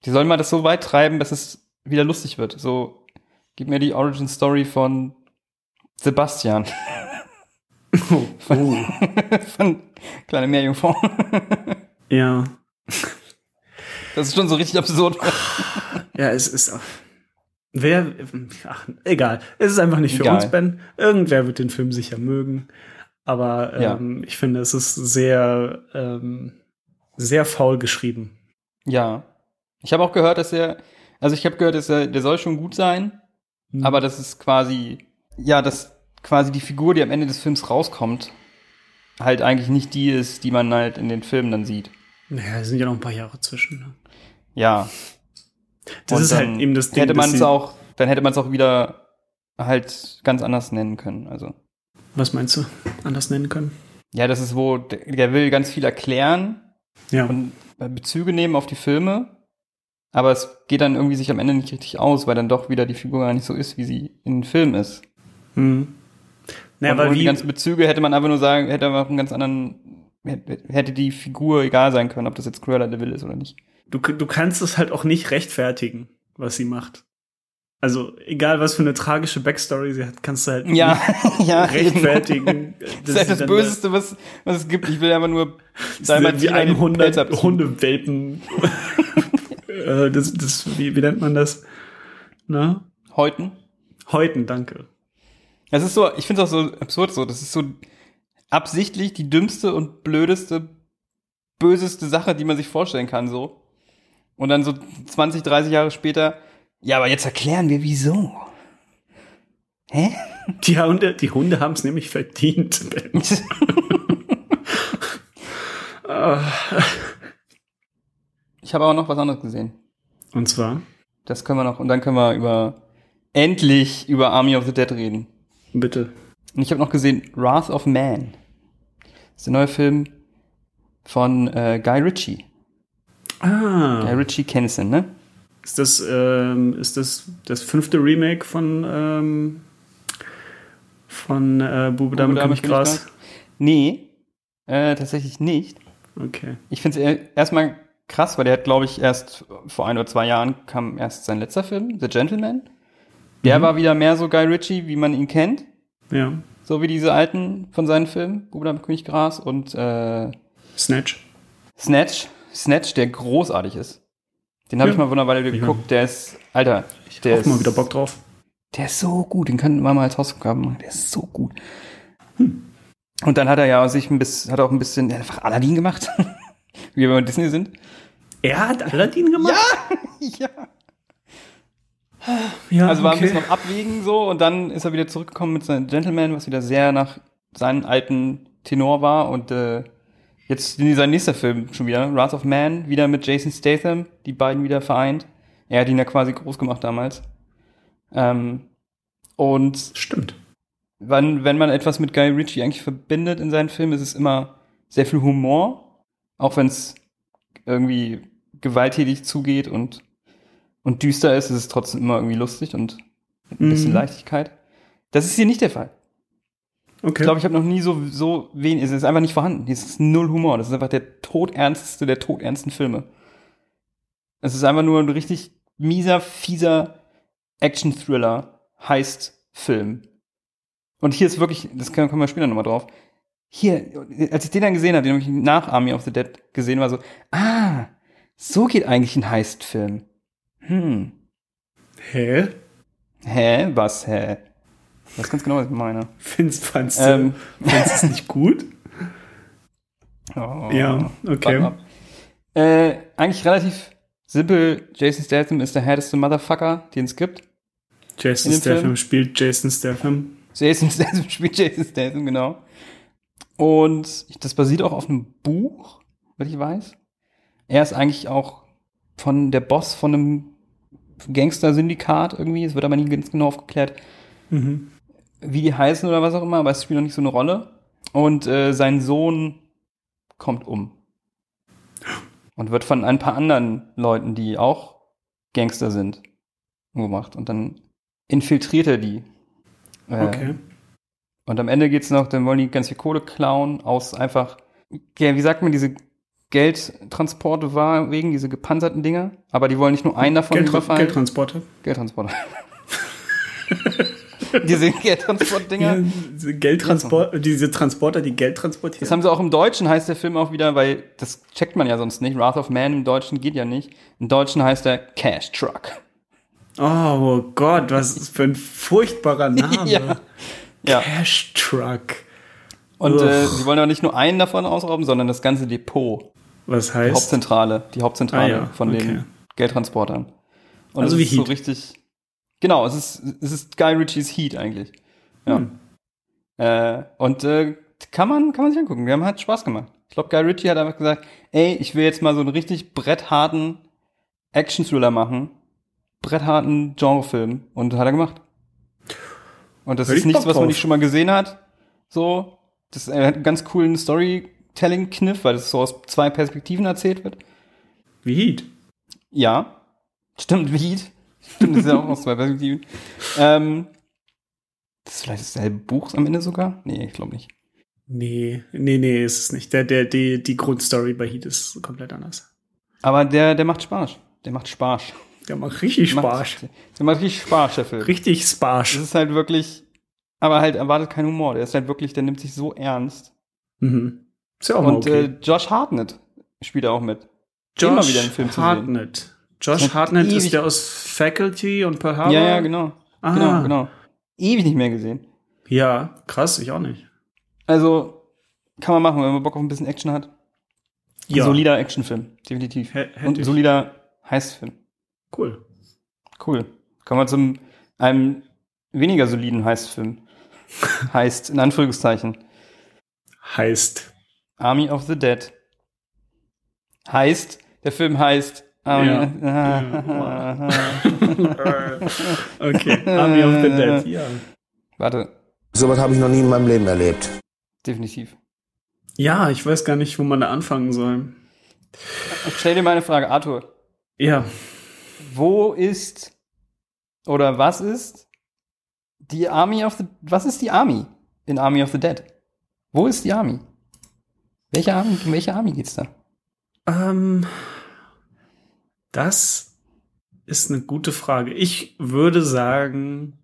Die sollen mal das so weit treiben, dass es wieder lustig wird. So, gib mir die Origin Story von Sebastian. Oh. Oh. von Kleine Meerjungfrau. Ja. Das ist schon so richtig absurd. Ja, es ist. Wer. Ach, egal. Es ist einfach nicht für Egal. uns, Ben. Irgendwer wird den Film sicher mögen. Aber Ja. ähm, ich finde, es ist sehr, ähm, sehr faul geschrieben. Ja. Ich habe auch gehört, dass er, also ich habe gehört, dass er, der soll schon gut sein, Mhm. aber das ist quasi, ja, dass quasi die Figur, die am Ende des Films rauskommt, halt eigentlich nicht die ist, die man halt in den Filmen dann sieht. Naja, es sind ja noch ein paar Jahre zwischen. Ne? Ja. Das Und ist halt eben das Ding. Hätte man es auch, dann hätte man es auch wieder halt ganz anders nennen können. Also, Was meinst du? Anders nennen können? ja, das ist wo, der, der will ganz viel erklären Ja. und Bezüge nehmen auf die Filme, aber es geht dann irgendwie sich am Ende nicht richtig aus, weil dann doch wieder die Figur gar nicht so ist, wie sie in Filmen ist. Hm. Naja, und ohne die ganzen Bezüge hätte man einfach nur sagen, hätte einfach einen ganz anderen, hätte die Figur egal sein können, ob das jetzt Cruella de Vil ist oder nicht. du, du kannst es halt auch nicht rechtfertigen, was sie macht. Also, egal was für eine tragische Backstory sie hat, kannst du halt Ja, ja. rechtfertigen. Das ist halt das Böseste, was, was es gibt. Ich will einfach nur da- wie ein Hunde. Hundewelpen. Äh, das, das, wie, wie nennt man das? Na? Häuten. Häuten, danke. Das ist so, ich finde es auch so absurd so. Das ist so absichtlich die dümmste und blödeste, böseste Sache, die man sich vorstellen kann, so. Und dann so 20, 30 Jahre später, ja, aber jetzt erklären wir wieso. Hä? Die Hunde, die Hunde haben es nämlich verdient. Ich habe aber noch was anderes gesehen. Und zwar, Das können wir noch, und dann können wir über, endlich über Army of the Dead reden. bitte. Und ich habe noch gesehen Wrath of Man. Das ist der neue Film von äh, Guy Ritchie. Ah, Guy Ritchie kennst du, ne? ist das, ähm, ist das das fünfte Remake von, ähm, von äh, Bube, Dame, Dame, König, Gras? Nee, äh, tatsächlich nicht. Okay. Ich finde es erstmal krass, weil der hat, glaube ich, erst vor ein oder zwei Jahren kam erst sein letzter Film, The Gentleman. Der war wieder mehr so Guy Ritchie, wie man ihn kennt. Ja. So wie diese alten von seinen Filmen, Bube König Gras und äh, Snatch. Snatch. Snatch, der großartig ist. Den habe Ja. ich mal wunderbar geguckt. Der ist, Alter, der Auch ist, mal wieder Bock drauf. der ist so gut. Den könnten wir mal als Hausaufgaben machen. Der ist so gut. Und dann hat er ja sich ein bisschen, hat auch ein bisschen, einfach Aladdin gemacht. wie wir bei Disney sind. Er hat Aladdin gemacht? Ja. Ja, Also war ein okay. bisschen noch abwägen so und dann ist er wieder zurückgekommen mit seinem Gentleman, was wieder sehr nach seinem alten Tenor war und äh, jetzt sein nächster Film schon wieder, Wrath of Man, wieder mit Jason Statham, die beiden wieder vereint. Er hat ihn ja quasi groß gemacht damals. Ähm, und Stimmt. wann, wenn man etwas mit Guy Ritchie eigentlich verbindet in seinen Filmen, ist es immer sehr viel Humor, auch wenn es irgendwie gewalttätig zugeht und, und düster ist, ist es trotzdem immer irgendwie lustig und mit ein bisschen Mhm. Leichtigkeit. Das ist hier nicht der Fall. Okay. Ich glaube, ich habe noch nie so, so wenig, es ist einfach nicht vorhanden. Es ist null Humor. Das ist einfach der todernsteste der todernsten Filme. Es ist einfach nur ein richtig mieser, fieser Action-Thriller, Heist-Film. Und hier ist wirklich, das können kommen wir später nochmal drauf. Hier, als ich den dann gesehen habe, den habe ich nach Army of the Dead gesehen, war so, ah, so geht eigentlich ein Heist-Film. Hm. Hä? Hä? Was, hä? Ist ganz genau, was ich meine. Findest, fandst Ähm. du es nicht gut? Oh, Ja, okay. Äh, eigentlich relativ simpel. Jason Statham ist der härteste Motherfucker, den es gibt. Jason Statham Film? spielt Jason Statham. Jason Statham spielt Jason Statham, genau. Und das basiert auch auf einem Buch, was ich weiß. Er ist eigentlich auch von der Boss von einem Gangster-Syndikat irgendwie. Es wird aber nie ganz genau aufgeklärt, Mhm. wie die heißen oder was auch immer, aber es spielt noch nicht so eine Rolle. Und äh, sein Sohn kommt um. Und wird von ein paar anderen Leuten, die auch Gangster sind, umgebracht. Und dann infiltriert er die. Äh, Okay. Und am Ende geht's noch, dann wollen die ganz viel Kohle klauen aus einfach, ja, wie sagt man, diese Geldtransporte war wegen diese gepanzerten Dinger. Aber die wollen nicht nur einen davon Geldtra überfallen. Geldtransporte. Geldtransporte. diese Geldtransportdinger. Ja, diese Geldtransport, diese Transporter, die Geld transportieren. Das haben sie auch im Deutschen, heißt der Film auch wieder, weil das checkt man ja sonst nicht. Wrath of Man im Deutschen geht ja nicht. Im Deutschen heißt er Cash Truck. oh, oh Gott, was ist für ein furchtbarer Name. Ja. Ja. Cash Truck. Und äh, sie wollen aber nicht nur einen davon ausrauben, sondern das ganze Depot. Was Die heißt? Hauptzentrale. Die Hauptzentrale Ah ja, von okay. den Geldtransportern. Und Also wie ist so Heat. richtig. Genau, es ist, es ist Guy Ritchies Heat eigentlich. Ja. Hm. Äh, und äh, kann man, kann man sich angucken. Wir haben halt Spaß gemacht. Ich glaube, Guy Ritchie hat einfach gesagt, ey, ich will jetzt mal so einen richtig brettharten Action-Thriller machen. Brettharten Genrefilm. Und hat er gemacht. Und das Hätte ist ich nichts, was man nicht schon mal gesehen hat. So. Das hat einen ganz coolen Storytelling-Kniff, weil das so aus zwei Perspektiven erzählt wird. Wie Heat. Ja. Stimmt, wie Heat. Stimmt, das ist ja auch aus zwei Perspektiven. Ähm, das ist vielleicht dasselbe Buch am Ende sogar? Nee, ich glaube nicht. Nee, nee, nee, ist es nicht. Der, der, die, die Grundstory bei Heat ist komplett anders. Aber der, der macht Spaß. Der macht Spaß. Der macht richtig Spaß. Der macht richtig Spaß, der Film. Richtig Spaß. ist halt wirklich, aber halt erwartet kein Humor. Der ist halt wirklich, der nimmt sich so ernst. Mhm. Ist ja auch mal Und okay. äh, Josh Hartnett spielt auch mit. den mal wieder im Film zu sehen. Hartnett. Josh Hartnett ist der aus Faculty und Pearl Harbor. Ja, ja, genau. Ah. Genau, genau. Ewig nicht mehr gesehen. Ja, krass, ich auch nicht. Also, kann man machen, wenn man Bock auf ein bisschen Action hat. Ja, Solider Actionfilm, definitiv. Hätte Und solider Heißfilm. Cool. Cool. Kommen wir zum einem weniger soliden Heißfilm. heißt, in Anführungszeichen, Heißt. Army of the Dead. Heißt, der Film heißt Army okay, Army of the Dead, ja. Warte, Sowas habe ich noch nie in meinem Leben erlebt. definitiv. Ja, ich weiß gar nicht, wo man da anfangen soll. Ich stell dir mal eine Frage, Arthur. Ja, Wo ist oder was ist die Army of the was ist die Army in Army of the Dead? Wo ist die Army? Welche Army, um welche Army geht's da? ähm, das ist eine gute Frage. Ich würde sagen,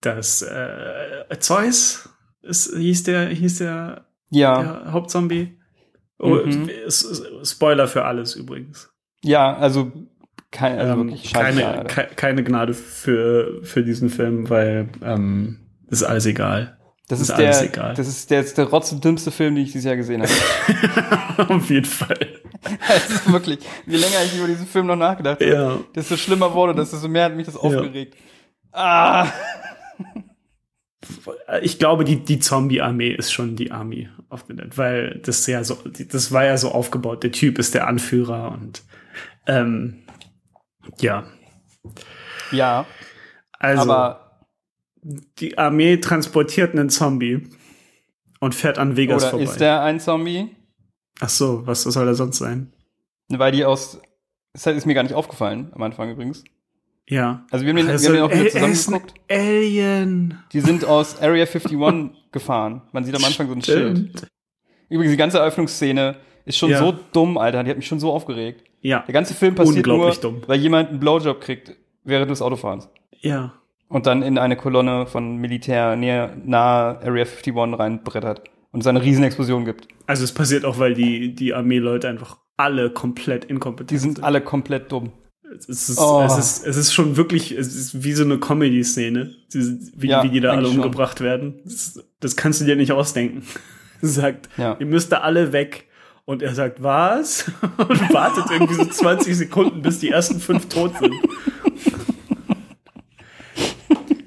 dass äh, Zeus ist, hieß der, hieß der, Ja, der Hauptzombie. Oh, Mhm. Spoiler für alles übrigens. ja, also kein, also Ähm, keine, ke keine Gnade für, für diesen Film, weil ähm, ist alles egal. Das ist ist alles der, egal. das ist der, der rotz und dümmste Film, den ich dieses Jahr gesehen habe. Auf jeden Fall. Es ist wirklich, je länger ich über diesen Film noch nachgedacht habe, Ja. desto schlimmer wurde das, desto mehr hat mich das aufgeregt. Ah, Ich glaube, die, die Zombie-Armee ist schon die Army of the Dead, weil das ja so, das war ja so aufgebaut. Der Typ ist der Anführer und ähm, ja. ja, Also aber die Armee transportiert einen Zombie und fährt an Vegas oder vorbei. ist der ein Zombie? Ach so, was soll er sonst sein? Weil die aus, das ist mir gar nicht aufgefallen am Anfang übrigens. Ja. Also wir haben den, wir Also, haben den auch wieder er- er zusammen ist ein geguckt. Alien. Die sind aus Area 51 gefahren. Man sieht am Anfang so ein Schild. Übrigens, die ganze Eröffnungsszene ist schon Ja. so dumm, Alter. Die hat mich schon so aufgeregt. Ja. Der ganze Film passiert nur, Unglaublich dumm. weil jemand einen Blowjob kriegt während des Autofahrens. Ja. Und dann in eine Kolonne von Militär näher, nahe Area 51 reinbrettert. Und es eine riesen Explosion gibt. Also es passiert auch, weil die, die Armeeleute einfach alle komplett inkompetent Die sind alle komplett dumm. Es ist, Oh. es, ist, es ist schon wirklich, es ist wie so eine Comedy-Szene, wie, Ja, wie die da alle eigentlich schon. umgebracht werden. Das, das kannst du dir nicht ausdenken. Sagt, Ja. ihr müsst da alle weg. Und er sagt, was? Und wartet irgendwie so 20 Sekunden, bis die ersten fünf tot sind.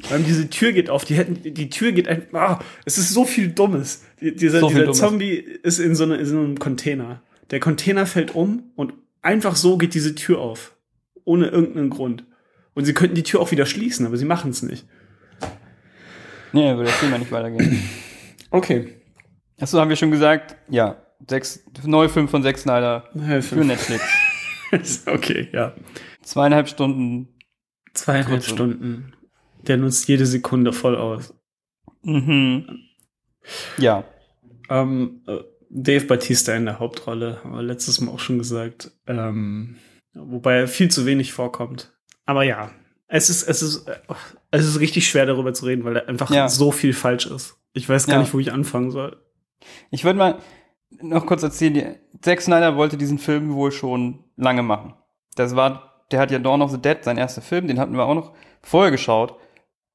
Allem diese Tür geht auf, die hätten, die Tür geht ein, ah, es ist so viel Dummes. Die, dieser So viel dieser Dummes. Zombie ist in so, eine, in so einem Container. Der Container fällt um und einfach so geht diese Tür auf. Ohne irgendeinen Grund. Und sie könnten die Tür auch wieder schließen, aber sie machen es nicht. Nee, würde Film ja nicht weitergehen. Okay. Achso, haben wir schon gesagt? Ja. Sechs, neue Film von Zack Snyder für Netflix. okay, ja. Zweieinhalb Stunden. Zweieinhalb Kurze. Stunden. Der nutzt jede Sekunde voll aus. Mhm. Ja. Ähm, äh, Dave Batista in der Hauptrolle, haben wir letztes Mal auch schon gesagt. Ähm, wobei er viel zu wenig vorkommt. Aber ja, es ist, es ist, äh, es ist richtig schwer darüber zu reden, weil da einfach Ja. so viel falsch ist. Ich weiß gar Ja. nicht, wo ich anfangen soll. Ich würde mal noch kurz erzählen, Zack Snyder wollte diesen Film wohl schon lange machen. Das war, der hat ja Dawn of the Dead, sein erster Film, den hatten wir auch noch vorher geschaut.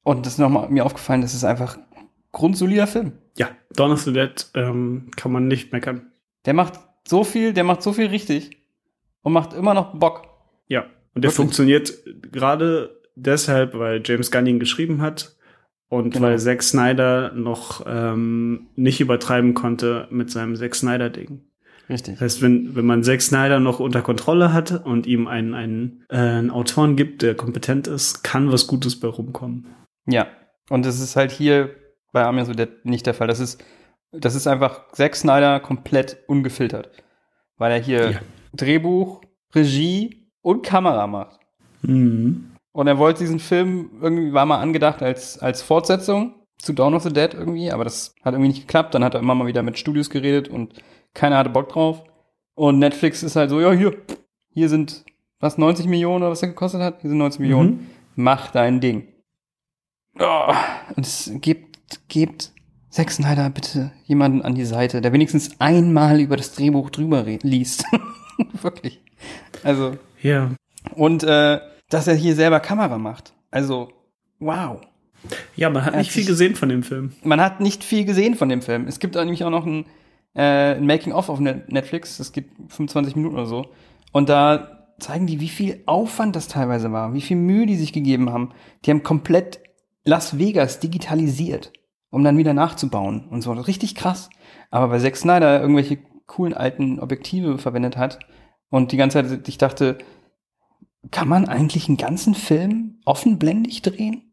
Und das ist nochmal mir aufgefallen, das ist einfach ein grundsolider Film. Ja, Dawn of the Dead ähm, kann man nicht meckern. Der macht so viel, der macht so viel richtig und macht immer noch Bock. Ja, und der Wirklich? funktioniert gerade deshalb, weil James Gunn ihn geschrieben hat und Genau. weil Zack Snyder noch ähm, nicht übertreiben konnte mit seinem Zack Snyder-Ding. Richtig. Das heißt, wenn, wenn man Zack Snyder noch unter Kontrolle hat und ihm einen, einen, äh, einen Autoren gibt, der kompetent ist, kann was Gutes bei rumkommen. Ja. Und das ist halt hier bei of the Dead nicht der Fall. Das ist, das ist einfach Zack Snyder komplett ungefiltert. Weil er hier Ja. Drehbuch, Regie und Kamera macht. Mhm. Und er wollte diesen Film, irgendwie war mal angedacht als, als Fortsetzung zu Dawn of the Dead irgendwie, aber das hat irgendwie nicht geklappt. Dann hat er immer mal wieder mit Studios geredet und keiner hatte Bock drauf. Und Netflix ist halt so, ja, hier, hier sind was 90 Millionen oder was er gekostet hat, diese 90 Millionen, mach dein Ding. Oh, und es gibt, gibt Zack Snyder bitte jemanden an die Seite, der wenigstens einmal über das Drehbuch drüber liest. Wirklich. Also, Ja. und äh, dass er hier selber Kamera macht. Also, wow. Ja, man hat Er nicht hat viel sich- gesehen von dem Film. Man hat nicht viel gesehen von dem Film. Es gibt auch nämlich auch noch ein, äh, ein Making-of auf Net- Netflix. Das geht 25 Minuten oder so. Und da zeigen die, wie viel Aufwand das teilweise war, wie viel Mühe die sich gegeben haben. Die haben komplett Las Vegas digitalisiert, um dann wieder nachzubauen und so. Richtig krass. Aber bei Zack Snyder irgendwelche coolen alten Objektive verwendet hat und die ganze Zeit, ich dachte, kann man eigentlich einen ganzen Film offenblendig drehen?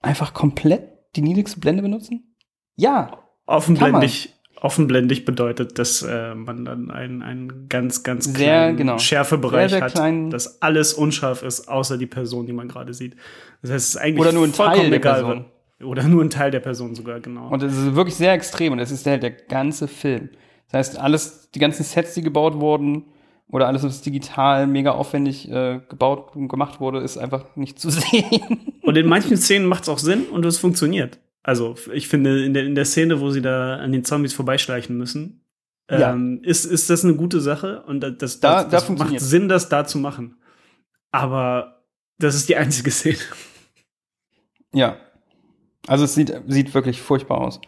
Einfach komplett die niedrigste Blende benutzen? Ja, Offenblendig, offenblendig bedeutet, dass äh, man dann einen, einen ganz, ganz kleinen genau. Schärfebereich Sehr, sehr hat, dass alles unscharf ist, außer die Person, die man gerade sieht. Das heißt, es ist eigentlich Oder nur ein Teil vollkommen der egal, Person. Oder nur ein Teil der Person sogar, genau. Und es ist wirklich sehr extrem und es ist der, der ganze Film. Das heißt, alles, die ganzen Sets, die gebaut wurden, oder alles, was digital mega aufwendig äh, gebaut und gemacht wurde, ist einfach nicht zu sehen. Und in manchen Szenen macht es auch Sinn und es funktioniert. Also ich finde, in der, in der Szene, wo sie da an den Zombies vorbeischleichen müssen, Ja. ähm, ist, ist das eine gute Sache und das, das, Da- das, da das macht. Sinn, das da zu machen. Aber das ist die einzige Szene. ja. Also es sieht, sieht wirklich furchtbar aus.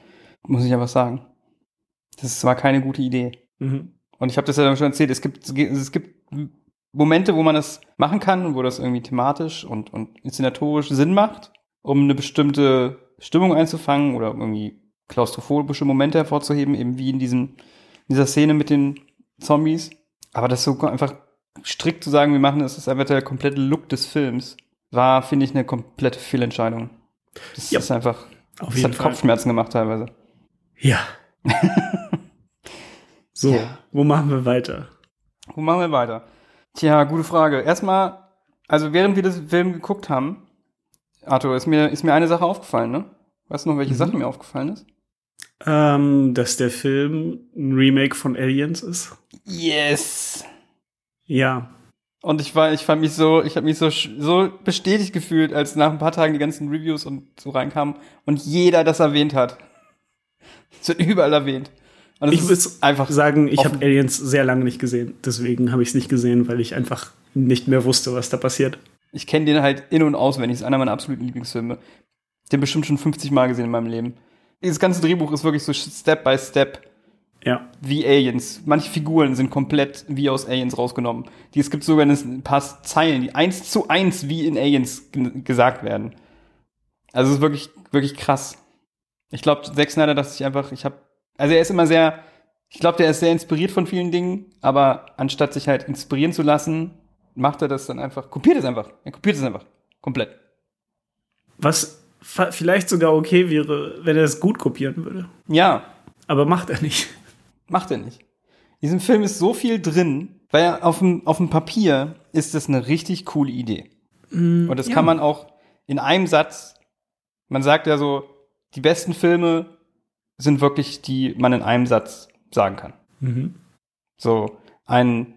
Muss ich einfach sagen. Das war keine gute Idee. Mhm. Und ich habe das ja schon erzählt, es gibt, es gibt Momente, wo man das machen kann und wo das irgendwie thematisch und, und inszenatorisch Sinn macht, um eine bestimmte Stimmung einzufangen oder irgendwie klaustrophobische Momente hervorzuheben, eben wie in diesem, dieser Szene mit den Zombies. Aber das so einfach strikt zu sagen, wir machen das, ist einfach der komplette Look des Films, war, finde ich, eine komplette Fehlentscheidung. Das Ja, ist einfach, Auf das hat Fall. Kopfschmerzen gemacht teilweise. Ja. so, Ja. wo machen wir weiter? Wo machen wir weiter? Tja, gute Frage. Erstmal, also während wir das Film geguckt haben, Arthur, ist mir, ist mir eine Sache aufgefallen, ne? Weißt du noch, welche Mhm. Sache mir aufgefallen ist? Ähm, dass der Film ein Remake von Aliens ist. Yes! Ja. Und ich war, ich fand mich so, ich habe mich so, so bestätigt gefühlt, als nach ein paar Tagen die ganzen Reviews und so reinkamen und jeder das erwähnt hat. Es wird überall erwähnt. Es Ich muss einfach sagen, ich habe Aliens sehr lange nicht gesehen. Deswegen habe ich es nicht gesehen, weil ich einfach nicht mehr wusste, was da passiert. Ich kenne den halt in- und auswendig. Ist einer meiner absoluten Lieblingsfilme. Den bestimmt schon 50 Mal gesehen in meinem Leben. Dieses ganze Drehbuch ist wirklich so Step by Step Ja. wie Aliens. Manche Figuren sind komplett wie aus Aliens rausgenommen. Die, es gibt sogar ein paar Zeilen, die eins zu eins wie in Aliens gesagt werden. Also es ist wirklich, wirklich krass. Ich glaube, Zack Snyder dachte sich einfach, ich habe, also er ist immer sehr, ich glaube, der ist sehr inspiriert von vielen Dingen, aber anstatt sich halt inspirieren zu lassen, macht er das dann einfach, kopiert es einfach. Er kopiert es einfach. Komplett. Was vielleicht sogar okay wäre, wenn er es gut kopieren würde. Ja, Aber macht er nicht. Macht er nicht. In diesem Film ist so viel drin, weil auf dem, auf dem Papier ist das eine richtig coole Idee. Und das ja. kann man auch in einem Satz, man sagt ja so, die besten Filme sind wirklich, die man in einem Satz sagen kann. Mhm. So, ein,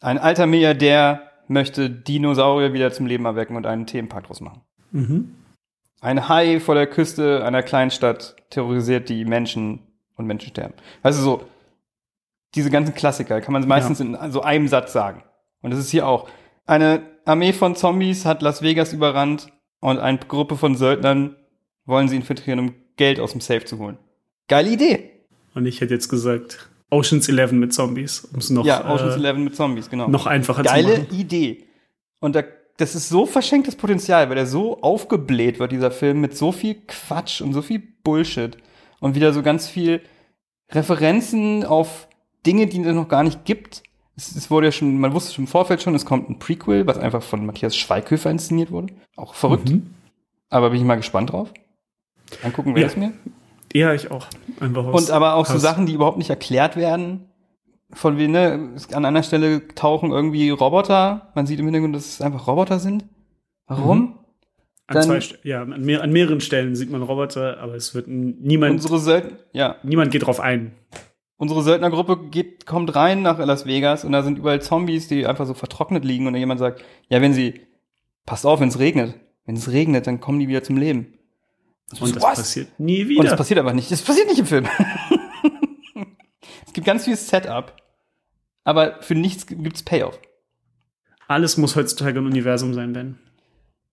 ein alter Milliardär möchte Dinosaurier wieder zum Leben erwecken und einen Themenpark draus machen. Mhm. Ein Hai vor der Küste einer Kleinstadt terrorisiert die Menschen und Menschen sterben. Du, so, diese ganzen Klassiker kann man meistens in so einem Satz sagen. Und das ist hier auch. Eine Armee von Zombies hat Las Vegas überrannt und eine Gruppe von Söldnern wollen sie infiltrieren, um Geld aus dem Safe zu holen. Geile Idee. Und ich hätte jetzt gesagt, Oceans 11 mit Zombies, um es noch, ja, Ocean's äh, Eleven mit Zombies, genau. noch einfacher zu Geile machen. Idee. Und da, das ist so verschenktes Potenzial, weil der so aufgebläht wird, dieser Film, mit so viel Quatsch und so viel Bullshit. Und wieder so ganz viel Referenzen auf Dinge, die es noch gar nicht gibt. Es, es wurde ja schon, man wusste schon im Vorfeld schon, es kommt ein Prequel, was einfach von Matthias Schweighöfer inszeniert wurde. Auch verrückt. Mhm. Aber bin ich mal gespannt drauf. Angucken wir Ja. es mir. Ja, ich auch. Einfach aus Und aber auch so. Sachen, die überhaupt nicht erklärt werden. Von wie, ne, an einer Stelle tauchen irgendwie Roboter. Man sieht im Hintergrund, dass es einfach Roboter sind. Warum? An, dann- zwei, ja, an, mehr, an mehreren Stellen sieht man Roboter, aber es wird niemand, Unsere Söldner, ja. niemand geht drauf ein. unsere Söldnergruppe geht, kommt rein nach Las Vegas und da sind überall Zombies, die einfach so vertrocknet liegen und dann jemand sagt, ja, wenn sie, passt auf, wenn es regnet. Wenn es regnet, dann kommen die wieder zum Leben. Und das Was? passiert nie Und wieder. das passiert aber nicht. Das passiert nicht im Film. es gibt ganz viel Setup, aber für nichts gibt's Payoff. Alles muss heutzutage ein Universum sein, Ben.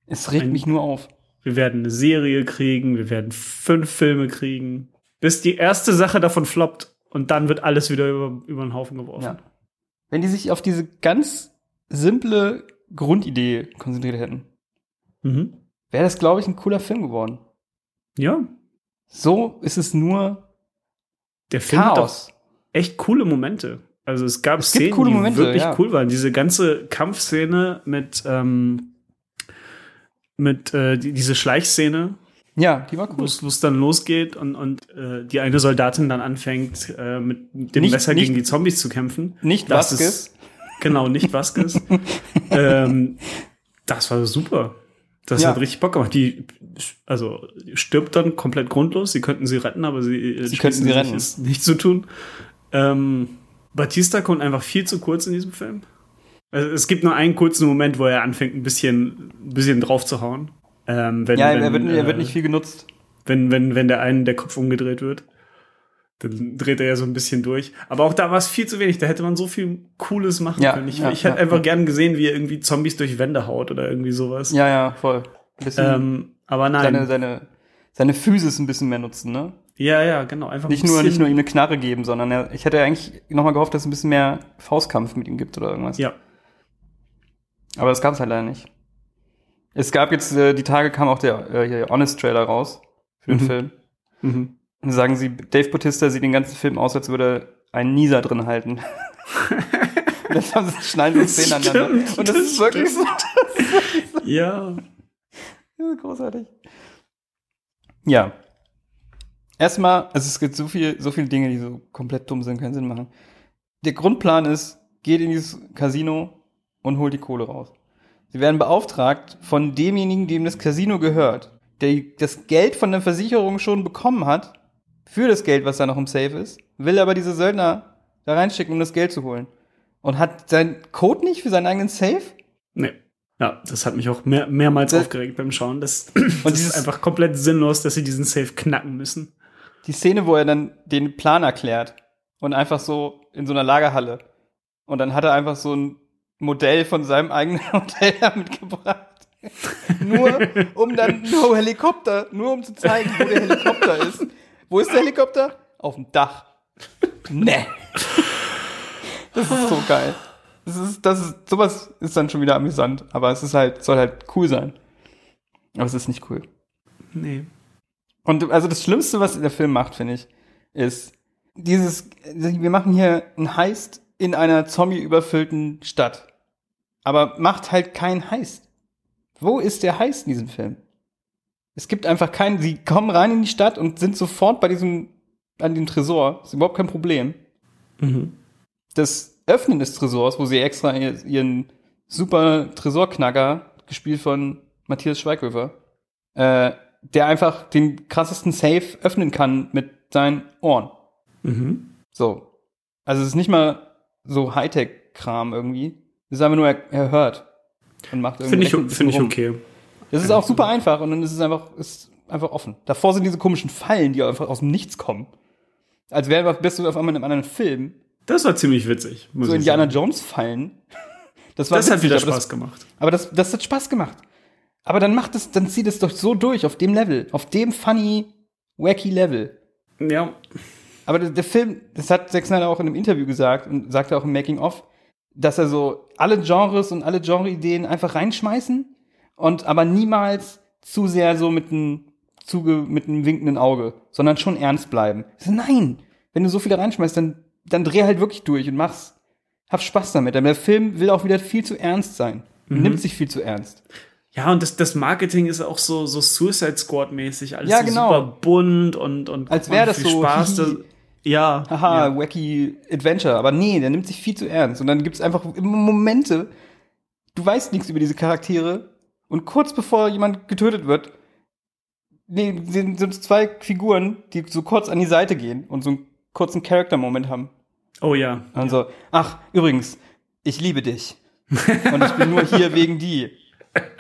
Es regt Ein- mich nur auf. Wir werden eine Serie kriegen, wir werden fünf Filme kriegen, bis die erste Sache davon floppt und dann wird alles wieder über, über den Haufen geworfen. Ja. Wenn die sich auf diese ganz simple Grundidee konzentriert hätten, Mhm. wäre das, glaube ich, ein cooler Film geworden. Ja. So ist es nur Der Film Chaos. echt coole Momente. Also es gab Es Szenen, coole die Momente, wirklich ja. cool waren. Diese ganze Kampfszene mit ähm, mit äh, die, diese Schleichszene, Ja, die war wo cool. es wo es dann losgeht und und äh, die eine Soldatin dann anfängt äh, mit dem Nicht- Messer nicht- gegen die Zombies zu kämpfen. Nicht Das Vasquez. ist- Genau, nicht Vasquez. ähm, das war super. Das Ja. hat richtig Bock gemacht. Die, also, stirbt dann komplett grundlos. Sie könnten sie retten, aber sie, äh, Sie könnten sie retten. es nicht zu tun. Ähm, Batista kommt einfach viel zu kurz in diesem Film. Also, es gibt nur einen kurzen Moment, wo er anfängt, ein bisschen, ein bisschen drauf zu hauen. Ähm, wenn, Ja, wenn, er, wird, er wird äh, nicht viel genutzt. wenn, wenn, wenn der einen der Kopf umgedreht wird. Dann dreht er ja so ein bisschen durch. Aber auch da war es viel zu wenig. Da hätte man so viel Cooles machen Ja, können. Ich, ja, ich hätte ja, einfach gern gesehen, wie er irgendwie Zombies durch Wände haut oder irgendwie sowas. Ja, ja, voll. Ein bisschen Ähm, aber nein. seine, seine, seine Physis ein bisschen mehr nutzen, ne? ja, ja, genau. Einfach ein Nicht nur, bisschen- nicht nur ihm eine Knarre geben, sondern er, ich hätte eigentlich nochmal gehofft, dass es ein bisschen mehr Faustkampf mit ihm gibt oder irgendwas. Ja. Aber das gab es halt leider nicht. Es gab jetzt, äh, die Tage kam auch der äh, hier Honest Trailer raus für den Mhm. Film. Mhm. Sagen sie, Dave Bautista sieht den ganzen Film aus, als würde er einen Nieser drin halten. Das haben sie, schneiden sie Szenen aneinander. Und das, das ist wirklich stimmt. so. Ja. Ja, großartig. Ja. Erstmal, also es gibt so viel, so viele Dinge, die so komplett dumm sind, keinen Sinn machen. Der Grundplan ist, geht in dieses Casino und holt die Kohle raus. Sie werden beauftragt von demjenigen, dem das Casino gehört, der das Geld von der Versicherung schon bekommen hat, für das Geld, was da noch im Safe ist, will aber diese Söldner da reinschicken, um das Geld zu holen. Und hat seinen Code nicht für seinen eigenen Safe? Nee. Ja, das hat mich auch mehr, mehrmals Das- aufgeregt beim Schauen. Das, das dieses- ist einfach komplett sinnlos, dass sie diesen Safe knacken müssen. die Szene, wo er dann den Plan erklärt und einfach so in so einer Lagerhalle. Und dann hat er einfach so ein Modell von seinem eigenen Hotel mitgebracht. nur um dann, no Helikopter, nur um zu zeigen, wo der Helikopter ist. Wo ist der Helikopter? Auf dem Dach. Nee. Das ist so geil. Das ist, das ist, sowas ist dann schon wieder amüsant, aber es ist halt, soll halt cool sein. Aber es ist nicht cool. Nee. Und also das Schlimmste, was der Film macht, finde ich, ist dieses, wir machen hier einen Heist in einer zombie-überfüllten Stadt. Aber macht halt keinen Heist. Wo ist der Heist in diesem Film? Es gibt einfach keinen, sie kommen rein in die Stadt und sind sofort bei diesem, an dem Tresor. Ist überhaupt kein Problem. Mhm. Das Öffnen des Tresors, wo sie extra ihr- ihren super Tresorknacker, gespielt von Matthias Schweighöfer, äh, der einfach den krassesten Safe öffnen kann mit seinen Ohren. Mhm. So. Also es ist nicht mal so Hightech-Kram irgendwie. Es ist einfach nur, er, er hört und macht Finde ich, finde ich okay. Das ist auch super einfach und dann ist es einfach, ist einfach offen. Davor sind diese komischen Fallen, die einfach aus dem Nichts kommen. Als wäre bist du auf einmal in einem anderen Film. Das war ziemlich witzig. Muss So Indiana sagen. Jones Fallen. Das war Das hat witzig, wieder aber Spaß das, gemacht. aber das, das hat Spaß gemacht. Aber dann macht es, dann zieht es doch so durch auf dem Level, auf dem funny, wacky Level. Ja. Aber der, der Film, das hat Zack Snyder auch in einem Interview gesagt und sagte auch im Making of, dass er so alle Genres und alle Genre-Ideen einfach reinschmeißen und aber niemals zu sehr so mit einem Zuge, mit einem winkenden Auge, sondern schon ernst bleiben. So, nein, wenn du so viele reinschmeißt, dann, dann dreh halt wirklich durch und mach's. Hab Spaß damit. Aber der Film will auch wieder viel zu ernst sein. Mhm. Nimmt sich viel zu ernst. Ja, und das, das Marketing ist auch so, so Suicide Squad-mäßig. Alles Ja, so genau. super bunt und, und Als guck mal, wär wie das viel so, Spaß. Das, ja. Haha, ja. wacky Adventure. Aber nee, der nimmt sich viel zu ernst. Und dann gibt's einfach Momente, du weißt nichts über diese Charaktere. Und kurz bevor jemand getötet wird, nee, sind, sind zwei Figuren, die so kurz an die Seite gehen und so einen kurzen Character-Moment haben. Oh ja. Und so, ach, übrigens, ich liebe dich. Und ich bin nur hier wegen die.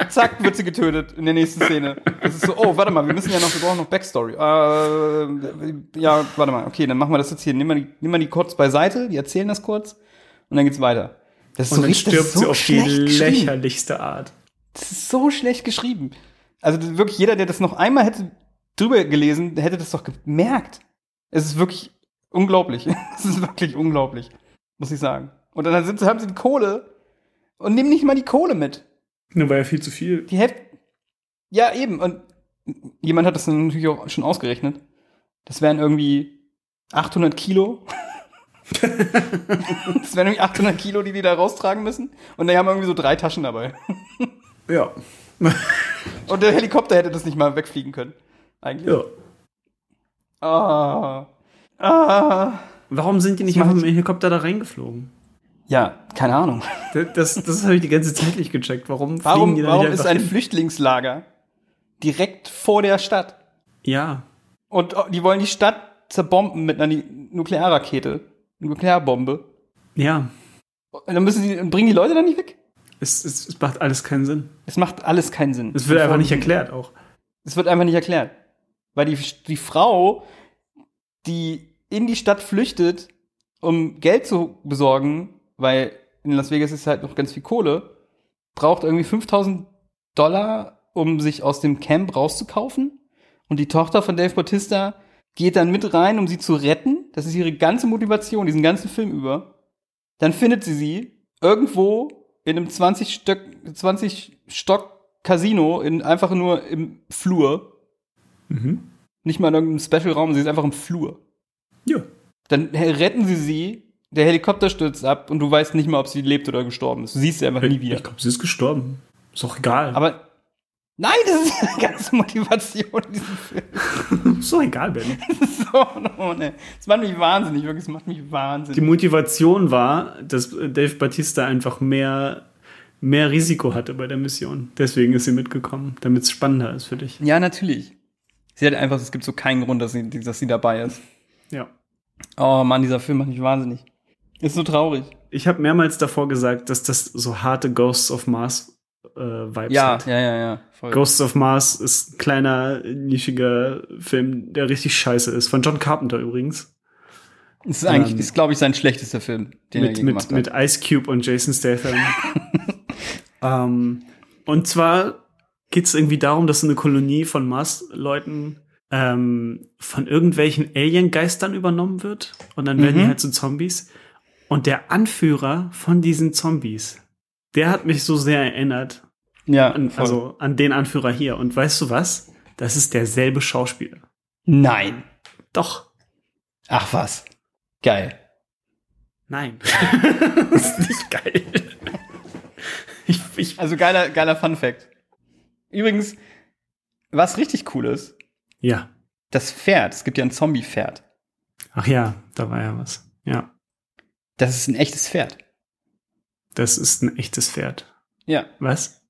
Zack, wird sie getötet in der nächsten Szene. Das ist so, oh, warte mal, wir müssen ja noch, wir brauchen noch Backstory. Äh, ja, warte mal, okay, dann machen wir das jetzt hier. Nimm mal, die, nimm mal die kurz beiseite, die erzählen das kurz und dann geht's weiter. Das ist Und so dann richtig, stirbt so sie auf die lächerlichste Art. Das ist so schlecht geschrieben. Also wirklich jeder, der das noch einmal hätte drüber gelesen, der hätte das doch gemerkt. Es ist wirklich unglaublich. Es ist wirklich unglaublich, muss ich sagen. Und dann sind, haben sie die Kohle und nehmen nicht mal die Kohle mit. Nur war ja viel zu viel. Die Hälfte. Ja, eben. Und jemand hat das dann natürlich auch schon ausgerechnet. Das wären irgendwie 800 Kilo. das wären irgendwie 800 Kilo, die die da raustragen müssen. Und die haben irgendwie so drei Taschen dabei. Ja. Und der Helikopter hätte das nicht mal wegfliegen können. Eigentlich. ja. Ah. Ah. Warum sind die nicht mit dem Helikopter da reingeflogen? Ja, keine Ahnung. Das, das, das habe ich die ganze Zeit nicht gecheckt. Warum, Warum, fliegen die da warum ist ein hin? Flüchtlingslager direkt vor der Stadt? Ja. Und oh, die wollen die Stadt zerbomben mit einer Nuklearrakete. Nuklearbombe. Ja. Und dann müssen sie, bringen die Leute dann nicht weg? Es, es, es macht alles keinen Sinn. Es macht alles keinen Sinn. Es wird einfach nicht erklärt auch. Es wird einfach nicht erklärt. Weil die, die Frau, die in die Stadt flüchtet, um Geld zu besorgen, weil in Las Vegas ist halt noch ganz viel Kohle, braucht irgendwie 5000 Dollar, um sich aus dem Camp rauszukaufen. Und die Tochter von Dave Bautista geht dann mit rein, um sie zu retten. Das ist ihre ganze Motivation, diesen ganzen Film über. Dann findet sie sie irgendwo in einem 20 Stock, 20 Stock Casino in einfach nur im Flur. Mhm. Nicht mal in irgendeinem Special-Raum, sie ist einfach im Flur. Ja. Dann retten sie sie, der Helikopter stürzt ab und du weißt nicht mal, ob sie lebt oder gestorben ist. Du siehst sie einfach nie wieder. Ich glaube, sie ist gestorben. Ist doch egal. Aber nein, das ist die ganze Motivation in diesem Film. ist doch egal, Ben. so, no, ne. Das macht mich wahnsinnig, wirklich, das macht mich Die wahnsinnig. Motivation war, dass Dave Batista einfach mehr, mehr Risiko hatte bei der Mission. Deswegen ist sie mitgekommen, damit es spannender ist für dich. Ja, natürlich. Sie hat einfach, es gibt so keinen Grund, dass sie, dass sie dabei ist. Ja. Oh Mann, dieser Film macht mich wahnsinnig. Ist so traurig. Ich habe mehrmals davor gesagt, dass das so harte Ghosts of Mars äh, Vibes Ja, hat. ja, ja, ja. Voll. Ghosts of Mars ist ein kleiner, nischiger Film, der richtig scheiße ist. Von John Carpenter übrigens. Das ist eigentlich, Ähm, ist, glaube ich, sein schlechtester Film, den er mit, je mit, gemacht mit hat. Ice Cube und Jason Statham. ähm, und zwar geht es irgendwie darum, dass eine Kolonie von Mars-Leuten ähm, von irgendwelchen Alien-Geistern übernommen wird. Und dann werden die Mhm. halt zu Zombies. Und der Anführer von diesen Zombies, der hat mich so sehr erinnert Ja, an, also an den Anführer hier. Und weißt du was? Das ist derselbe Schauspieler. Nein. Doch. Ach was. Geil. Nein. das ist nicht geil. Ich, ich, Also geiler, geiler Fun Fact. Übrigens, was richtig cool ist, ja. das Pferd, es gibt ja ein Zombie-Pferd. Ach ja, da war ja was. Ja. Das ist ein echtes Pferd. Das ist ein echtes Pferd. Ja. Was?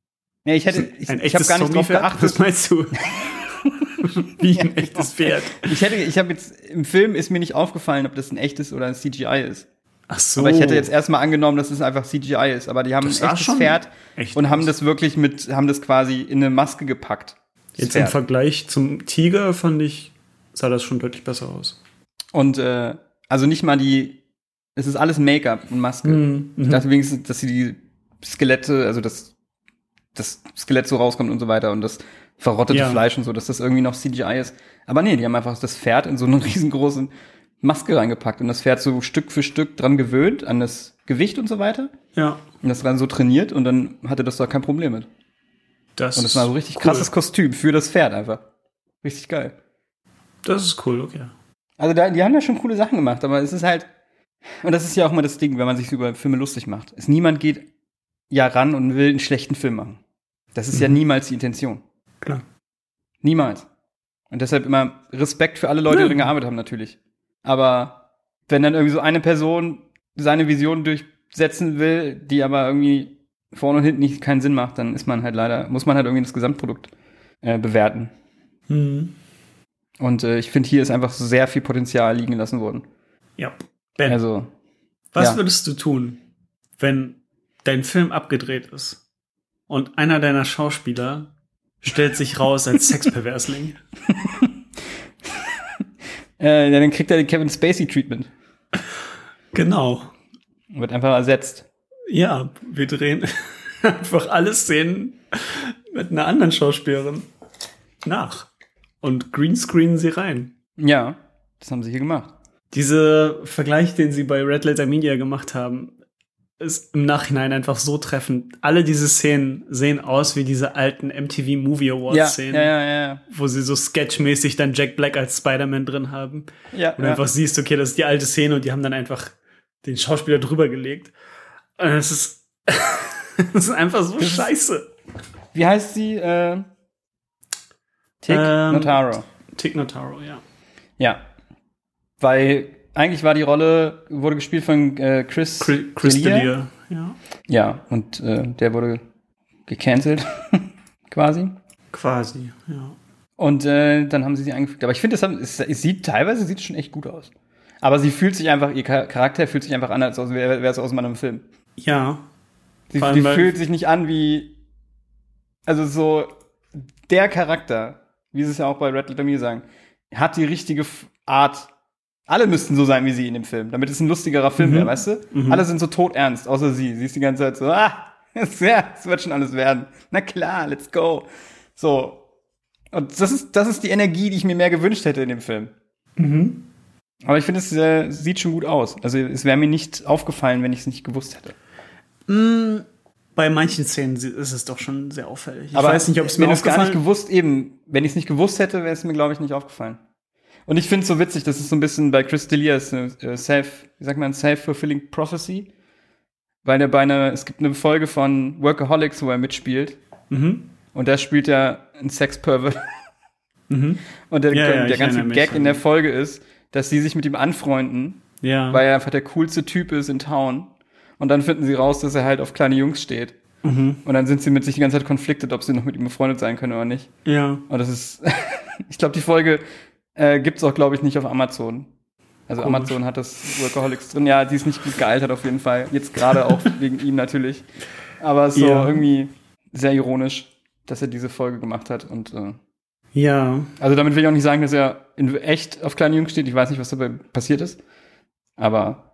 Ja, ich hätte, ich, ein ich habe gar nicht drauf geachtet. Was meinst du? Wie ein echtes Pferd. Ich hätte, ich habe jetzt, im Film ist mir nicht aufgefallen, ob das ein echtes oder ein CGI ist. Ach so. Aber ich hätte jetzt erstmal angenommen, dass es einfach CGI ist. Aber die haben Das ein echtes Pferd echt und haben das wirklich mit, haben das quasi in eine Maske gepackt. Jetzt im Pferd. Vergleich zum Tiger fand ich, sah das schon deutlich besser aus. Und äh, also nicht mal die, es ist alles Make-up und Maske. Mhm, Ich dachte wenigstens, dass sie die Skelette, also das, das Skelett so rauskommt und so weiter und das verrottete Ja. Fleisch und so, dass das irgendwie noch CGI ist. Aber nee, die haben einfach das Pferd in so eine riesengroße Maske reingepackt und das Pferd so Stück für Stück dran gewöhnt, an das Gewicht und so weiter. Ja. Und das dann so trainiert und dann hatte das da kein Problem mit. Das, Und das war so richtig cool. krasses Kostüm für das Pferd einfach. Richtig geil. Das ist cool, okay. Also da, die haben ja schon coole Sachen gemacht, aber es ist halt, und das ist ja auch mal das Ding, wenn man sich über Filme lustig macht. Es niemand geht ja ran und will einen schlechten Film machen. Das ist ja Mhm. niemals die Intention. Klar. Niemals. Und deshalb immer Respekt für alle Leute, die Ja. daran gearbeitet haben, natürlich. Aber wenn dann irgendwie so eine Person seine Vision durchsetzen will, die aber irgendwie vorne und hinten nicht keinen Sinn macht, dann ist man halt leider, muss man halt irgendwie das Gesamtprodukt äh, bewerten. Mhm. Und äh, ich finde, hier ist einfach sehr viel Potenzial liegen gelassen worden. Ja. Ben, Also, was ja. würdest du tun, wenn dein Film abgedreht ist und einer deiner Schauspieler stellt sich raus als Sexperversling? äh, dann kriegt er den Kevin Spacey Treatment. Genau. Wird einfach ersetzt. Ja, wir drehen einfach alle Szenen mit einer anderen Schauspielerin nach und greenscreenen sie rein. Ja, das haben sie hier gemacht. Dieser Vergleich, den sie bei Red Letter Media gemacht haben, ist im Nachhinein einfach so treffend. Alle diese Szenen sehen aus wie diese alten MTV Movie Awards Ja, Szenen, ja, ja, ja. wo sie so sketchmäßig dann Jack Black als Spider-Man drin haben. Ja, Und ja. einfach siehst, okay, das ist die alte Szene und die haben dann einfach den Schauspieler drüber gelegt. Und es ist, es ist einfach so scheiße. Wie heißt sie? Äh, Tick Ähm, Notaro. Tick Notaro, ja. Ja. Weil eigentlich war die Rolle, wurde gespielt von äh, Chris, Chris, Chris D'Elia. Ja. Ja, und äh, der wurde gecancelt, quasi. Quasi, ja. Und äh, dann haben sie sie eingefügt. Aber ich finde, es, es, sieht teilweise sieht es schon echt gut aus. Aber sie fühlt sich einfach, ihr Char- Charakter fühlt sich einfach an, als wäre es aus einem Film. Ja, Sie, die fühlt sich nicht an wie, also so der Charakter, wie sie es ja auch bei Red Letter Media sagen, hat die richtige Art. Alle müssten so sein wie sie in dem Film, damit es ein lustigerer Film Mhm. wäre, weißt du? Mhm. Alle sind so todernst, außer sie. Sie ist die ganze Zeit so, ah, es, ja, es wird schon alles werden. Na klar, let's go. So. Und das ist, das ist die Energie, die ich mir mehr gewünscht hätte in dem Film. Mhm. Aber ich finde, es äh, sieht schon gut aus. Also es wäre mir nicht aufgefallen, wenn ich es nicht gewusst hätte. Mm, Bei manchen Szenen ist es doch schon sehr auffällig. Ich Aber weiß nicht, ob es mir ich es gar nicht aufgefallen gewusst, eben, wenn ich es nicht gewusst hätte, wäre es mir, glaube ich, nicht aufgefallen. Und ich finde es so witzig, das ist so ein bisschen bei Chris D'Elia ist eine äh, self, wie sagt man, self-fulfilling prophecy. Weil er bei einer, es gibt eine Folge von Workaholics, wo er mitspielt. Mhm. Und da spielt er einen Sex-Pervert. Mhm. Und der, Ja, ja, der ganze Gag in der Folge ist, dass sie sich mit ihm anfreunden, Ja. weil er einfach der coolste Typ ist in Town. Und dann finden sie raus, dass er halt auf kleine Jungs steht. Mhm. Und dann sind sie mit sich die ganze Zeit konfliktet, ob sie noch mit ihm befreundet sein können oder nicht. ja. Und das ist, ich glaube, die Folge äh, gibt's auch, glaube ich, nicht auf Amazon. Also Komisch. Amazon hat das Workaholics drin. Ja, die ist nicht gut gealtert auf jeden Fall. Jetzt gerade auch wegen ihm natürlich. Aber so Ja. irgendwie sehr ironisch, dass er diese Folge gemacht hat. Und äh, Ja. also damit will ich auch nicht sagen, dass er in echt auf kleinen Jungs steht. Ich weiß nicht, was dabei passiert ist. Aber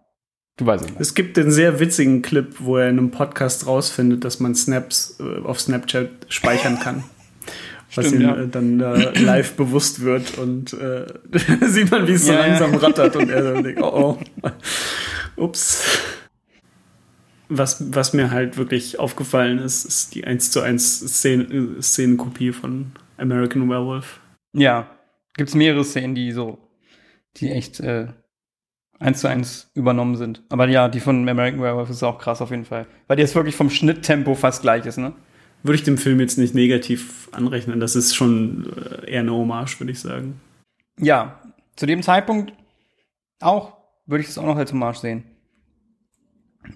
du weißt es nicht. Es gibt den sehr witzigen Clip, wo er in einem Podcast rausfindet, dass man Snaps äh, auf Snapchat speichern kann. Was Stimmt, ihm ja. äh, dann äh, live bewusst wird und äh, sieht man, wie es so Ja, ja. langsam rattert und er dann denkt, oh oh. Ups. Was, was mir halt wirklich aufgefallen ist, ist die 1 zu 1 Szene, äh, Szenenkopie von American Werewolf. Ja, gibt's mehrere Szenen, die so, die echt äh, eins zu eins übernommen sind. Aber ja, die von American Werewolf ist auch krass auf jeden Fall. Weil die jetzt wirklich vom Schnitttempo fast gleich ist, ne? Würde ich dem Film jetzt nicht negativ anrechnen. Das ist schon äh, eher eine Hommage, würde ich sagen. Ja, zu dem Zeitpunkt auch, würde ich es auch noch als Hommage sehen.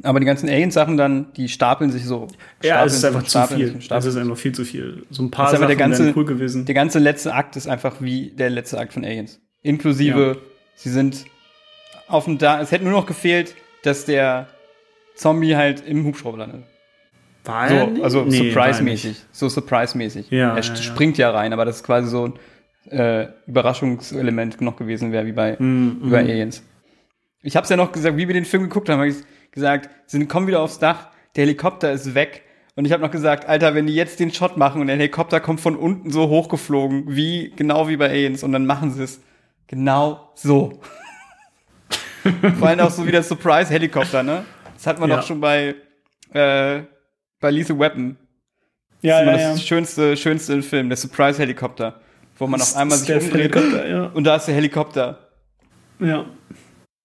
Aber die ganzen Alien-Sachen dann, die stapeln sich so. Ja, es ist einfach zu viel. Es ist einfach viel zu viel. So ein paar Das ist Sachen der ganze- cool gewesen. Der ganze letzte Akt ist einfach wie der letzte Akt von Aliens. Inklusive, sie sind auf dem da. Es hätte nur noch gefehlt, dass der Zombie halt im Hubschrauber landet. War So, also Nee, Surprise-mäßig. So Surprise-mäßig. Ja, er ja, springt ja rein, aber das ist quasi so ein äh, Überraschungselement noch gewesen wäre, wie bei, Mhm, wie bei mhm. Aliens. Ich hab's ja noch gesagt, wie wir den Film geguckt haben, habe ich gesagt, sie sind, kommen wieder aufs Dach, der Helikopter ist weg. Und ich habe noch gesagt, Alter, wenn die jetzt den Shot machen und der Helikopter kommt von unten so hochgeflogen, wie, genau wie bei Aliens, und dann machen sie es genau so. Vor allem auch so wie der Surprise-Helikopter, ne? Das hat man Ja. doch schon bei, äh, bei Lethal Weapon. Ja, das ist immer ja, ja. das schönste, schönste im Film, der Surprise-Helikopter. Wo man auf einmal sich umdreht Helikopter, ja. und da ist der Helikopter. ja.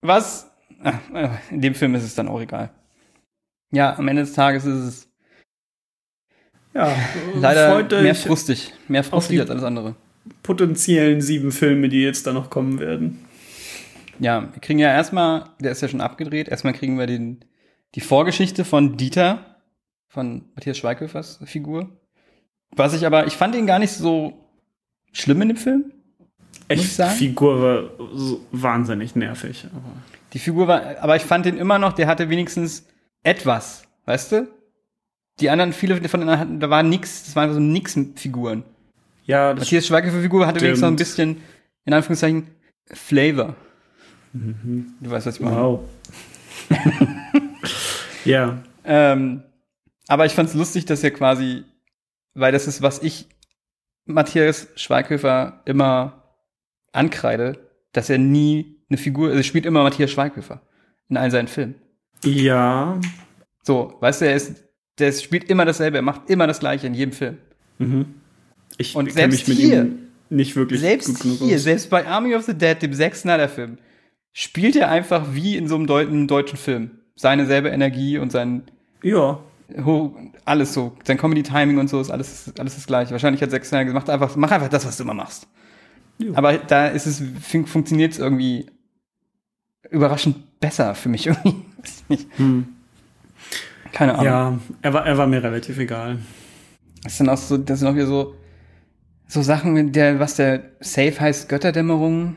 Was? In dem Film ist es dann auch egal. Ja, am Ende des Tages ist es Ja, leider mehr frustig. Mehr frustig als alles andere. potenziellen sieben Filme, die jetzt da noch kommen werden. Ja, wir kriegen ja erstmal, der ist ja schon abgedreht, erstmal kriegen wir den, die Vorgeschichte von Dieter, von Matthias Schweighöfers Figur. Was ich aber, ich fand ihn gar nicht so schlimm in dem Film. Echt, sagen. Figur war so wahnsinnig nervig. Aber Die Figur war, aber ich fand den immer noch, der hatte wenigstens etwas, weißt du? Die anderen, viele von denen hatten, da war nix, das waren so nix Figuren. ja, das Matthias Schweighöfer Figur hatte wenigstens noch ein Stimmt. bisschen, in Anführungszeichen, Flavor. Du weißt, was ich meine. Wow. ja, Ähm, aber ich fand es lustig, dass er quasi, weil das ist, was ich Matthias Schweighöfer immer ankreide, dass er nie eine Figur, also er spielt immer Matthias Schweighöfer in all seinen Filmen. ja, So, weißt du, er ist, der spielt immer dasselbe, er macht immer das Gleiche in jedem Film. ich Und selbst mich mit hier- ihm nicht wirklich Selbst gut genug hier, aus. selbst bei Army of the Dead, dem Zack Snyder Film, spielt er einfach wie in so einem, Deu einem deutschen Film. Seine selbe Energie und sein Ja, alles so, sein Comedy-Timing und so ist alles, alles das gleiche. Wahrscheinlich hat Zack Snyder gesagt, einfach, mach einfach das, was du immer machst. Aber da ist es, fun funktioniert es irgendwie überraschend besser für mich irgendwie. Nicht. Keine Ahnung. ja, er war, er war mir relativ egal. Das sind auch so, das sind auch wieder so, so Sachen, der, was der Safe heißt, Götterdämmerung.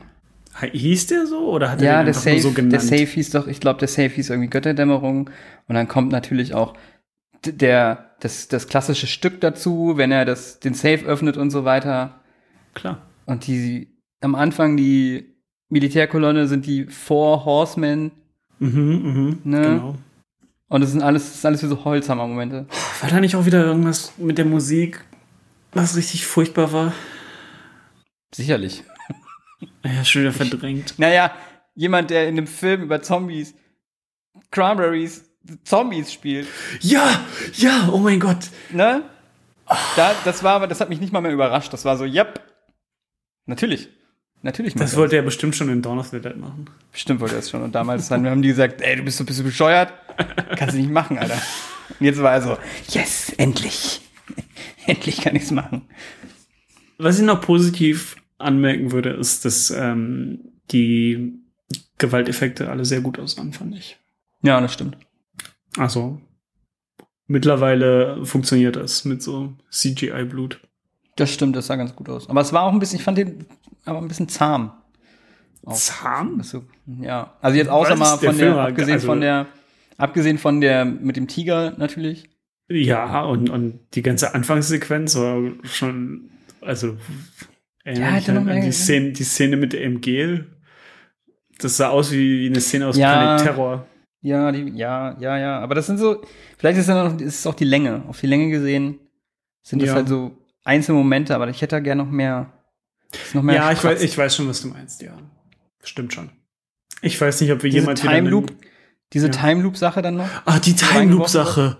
Hieß der so oder hat er Ja, den der Safe, so genannt? der Safe hieß doch, ich glaube, der Safe hieß irgendwie Götterdämmerung. Und dann kommt natürlich auch der, das, das klassische Stück dazu, wenn er das, den Safe öffnet und so weiter. Klar. Und die, am Anfang die Militärkolonne sind die Four Horsemen, Mhm, mhm, Ne? genau. und das sind alles, das ist alles wie so Holzhammer-Momente. War da nicht auch wieder irgendwas mit der Musik, was richtig furchtbar war? Sicherlich. Ja, schon wieder verdrängt. Naja, jemand, der in einem Film über Zombies, Cranberries, Zombies spielt, Ja, ja, oh mein Gott. ne? Da, das war aber, das hat mich nicht mal mehr überrascht. Das war so, yep. Natürlich. Natürlich Das wollte er bestimmt schon in Dawn of the Dead machen. Bestimmt wollte er das schon. Und damals haben haben die gesagt, ey, du bist, bist du bescheuert? Kannst du nicht machen, Alter. Und jetzt war er so, yes, endlich. endlich kann ich's machen. Was ich noch positiv anmerken würde, ist, dass ähm, die Gewalteffekte alle sehr gut aussahen, fand ich. Ja, das stimmt. Also, mittlerweile funktioniert das mit so CGI-Blut. Das stimmt, das sah ganz gut aus. Aber es war auch ein bisschen, ich fand den aber ein bisschen zahm. Auch. Zahm? Das so, ja. Also jetzt außer Was? mal Der von der, war- abgesehen also- von der, abgesehen von der, mit dem Tiger natürlich. Ja, und, und die ganze Anfangssequenz war schon, also, erinnere Ja, an, an die. Szene, die Szene mit dem Gel. Das sah aus wie eine Szene aus Ja. Planet Terror. Ja, die, ja, ja, ja. Aber das sind so, vielleicht ist, dann noch, ist es auch die Länge. Auf die Länge gesehen sind das Ja. halt so einzelne Momente, aber ich hätte da gerne noch mehr. Noch mehr Ja, ich weiß, ich weiß schon, was du meinst, ja. Stimmt schon. Ich weiß nicht, ob wir diese jemals Time Loop, einen- diese Ja. Time Loop Sache dann noch. Ah, die Time Loop Sache.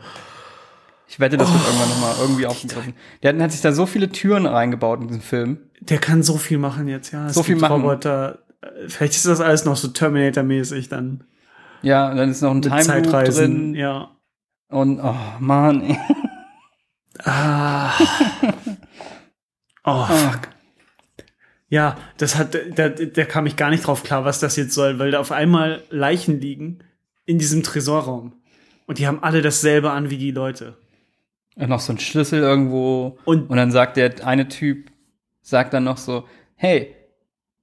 Ich wette, das wird Oh, irgendwann noch mal irgendwie aufgegriffen. Der hat, hat sich da so viele Türen reingebaut in diesen Film. Der kann so viel machen jetzt, ja. Es So viel machen. Roboter. Vielleicht ist das alles noch so Terminator-mäßig dann. Ja, dann ist noch ein Time Loop drin. Ja. Und oh Mann. Ah. oh, fuck. Ja, das hat, da, da kam ich gar nicht drauf klar, was das jetzt soll, weil da auf einmal Leichen liegen in diesem Tresorraum. Und die haben alle dasselbe an wie die Leute. Und noch so ein Schlüssel irgendwo. Und- und dann sagt der eine Typ, sagt dann noch so, hey,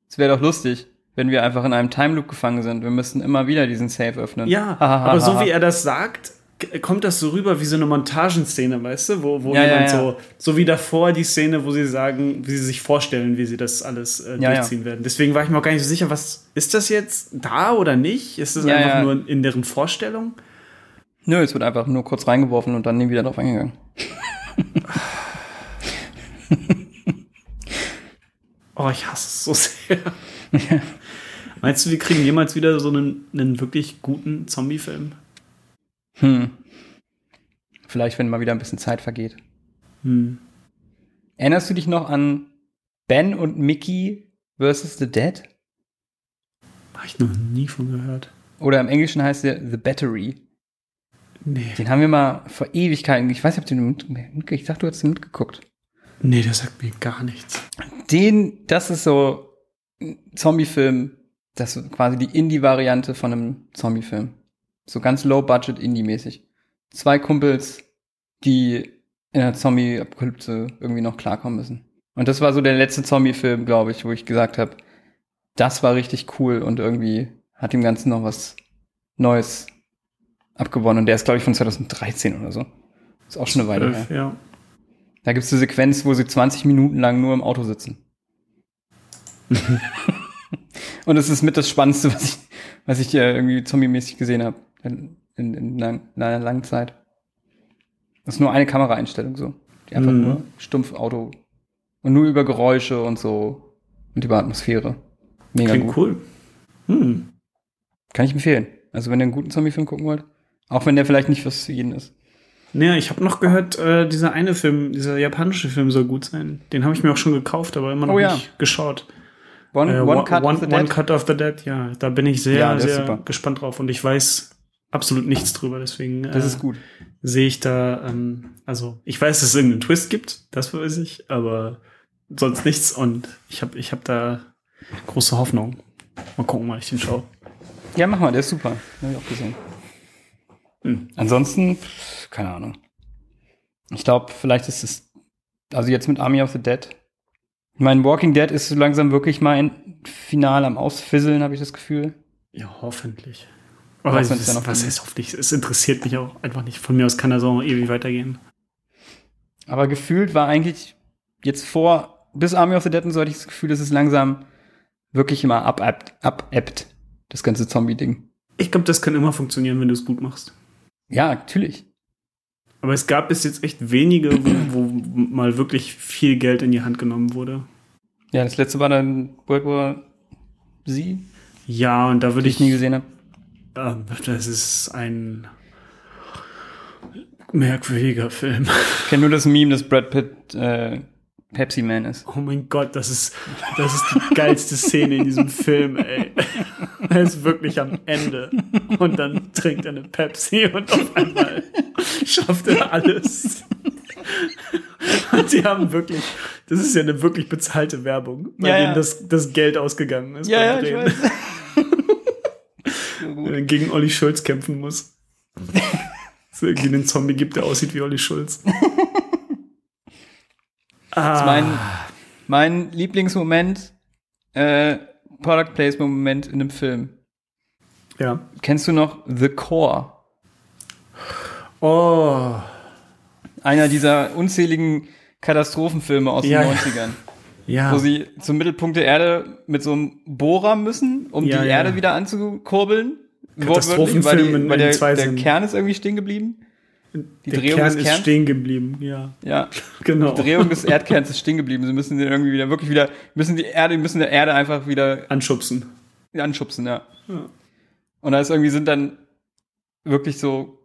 es wäre doch lustig, wenn wir einfach in einem Time Loop gefangen sind. Wir müssten immer wieder diesen Safe öffnen. Ja, aber so wie er das sagt, kommt das so rüber wie so eine Montagenszene, weißt du, wo, wo Ja, ja, jemand ja. so, so wie davor die Szene, wo sie sagen, wie sie sich vorstellen, wie sie das alles äh, Ja, ja. durchziehen werden. Deswegen war ich mir auch gar nicht so sicher, was, ist das jetzt da oder nicht? Ist das Ja, einfach ja. nur in deren Vorstellung? Nö, es wird einfach nur kurz reingeworfen und dann nie wieder drauf eingegangen. Oh, ich hasse es so sehr. Meinst du, wir kriegen jemals wieder so einen, einen wirklich guten Zombie-Film? Hm. Vielleicht, wenn mal wieder ein bisschen Zeit vergeht. Hm. Erinnerst du dich noch an Ben und Mickey versus the Dead? Habe ich noch nie von gehört. Oder im Englischen heißt der The Battery. Nee. Den haben wir mal vor Ewigkeiten, ich weiß nicht, ob du den mit, mit, ich dachte, du hast den mitgeguckt. Nee, der sagt mir gar nichts. Den, das ist so ein Zombie-Film, das ist quasi die Indie-Variante von einem Zombie-Film. So ganz low-budget Indie-mäßig. Zwei Kumpels, die in der Zombie-Apokalypse irgendwie noch klarkommen müssen. Und das war so der letzte Zombie-Film, glaube ich, wo ich gesagt habe, das war richtig cool und irgendwie hat dem Ganzen noch was Neues abgewonnen. Und der ist, glaube ich, von 2013 oder so. Ist auch schon eine Weile her. Ja. Da gibt es eine Sequenz, wo sie 20 Minuten lang nur im Auto sitzen. und es ist mit das Spannendste, was ich, was ich äh, irgendwie zombie-mäßig gesehen habe. In, in, in, lang, in einer langen Zeit. Das ist nur eine Kameraeinstellung so. Die einfach Mhm. nur stumpf Auto. Und nur über Geräusche und so. Und über Atmosphäre. Mega Klingt gut. cool. Hm. Kann ich empfehlen. Also wenn ihr einen guten Zombie-Film gucken wollt. Auch wenn der vielleicht nicht was für jeden ist. Naja, ich habe noch gehört, äh, dieser eine Film, dieser japanische Film soll gut sein. Den habe ich mir auch schon gekauft, aber immer noch Oh ja. nicht geschaut. One, Äh, one Cut one, of the One Dead. Cut of the Dead, ja. Da bin ich sehr, Ja, sehr gespannt drauf und ich weiß absolut nichts drüber, deswegen Das äh, ist gut. sehe ich da, ähm, also ich weiß, dass es irgendeinen Twist gibt, das weiß ich, aber sonst nichts und ich habe ich hab da große Hoffnung. Mal gucken, wann ich den schaue. Ja, mach mal, der ist super. Hab ich auch gesehen. Hm. Ansonsten, keine Ahnung. Ich glaube, vielleicht ist es, also jetzt mit Army of the Dead. Ich meine, Walking Dead ist so langsam wirklich mal ein Final am Ausfisseln, habe ich das Gefühl. Ja, hoffentlich. Auch Aber es, dann noch was heißt hoffentlich? Es interessiert mich auch einfach nicht. Von mir aus kann er so ewig weitergehen. Aber gefühlt war eigentlich jetzt vor, bis Army of the Dead und so hatte ich das Gefühl, dass es langsam wirklich immer abebbt, abebbt das ganze Zombie-Ding. Ich glaube, das kann immer funktionieren, wenn du es gut machst. Ja, natürlich. Aber es gab bis jetzt echt wenige, wo, wo mal wirklich viel Geld in die Hand genommen wurde. Ja, das letzte war dann World War Z, Ja, und da würde ich ich nie gesehen habe. Ähm, das ist ein merkwürdiger Film. Ich kenne nur das Meme, dass Brad Pitt äh, Pepsi Man ist. Oh mein Gott, das ist, das ist die geilste Szene in diesem Film, ey. Er ist wirklich am Ende. Und dann trinkt er eine Pepsi und auf einmal schafft er alles. Und die haben wirklich, das ist ja eine wirklich bezahlte Werbung, bei Ja, denen ja. das, das Geld ausgegangen ist. Ja, beim ja, Drehen. er gegen Olli Schulz kämpfen muss. Es irgendwie einen Zombie gibt, der aussieht wie Olli Schulz. Das ist ah, mein, mein Lieblingsmoment, äh, Product Placement Moment in einem Film. ja. Kennst du noch The Core? Oh, Einer dieser unzähligen Katastrophenfilme aus Ja, den ja. 90ern. ja. Wo sie zum Mittelpunkt der Erde mit so einem Bohrer müssen, um Ja, die ja. Erde wieder anzukurbeln. Katastrophenfilm Wortwörtlich, weil, die, weil der, der. Kern ist irgendwie stehen geblieben. Die der Drehung Kern des ist Kerns. stehen geblieben, ja. Ja, Genau. die Drehung des Erdkerns ist stehen geblieben. Sie müssen den irgendwie wieder, wirklich wieder, müssen die Erde, müssen der Erde einfach wieder Anschubsen. anschubsen, ja. Ja. Und da ist irgendwie sind dann wirklich so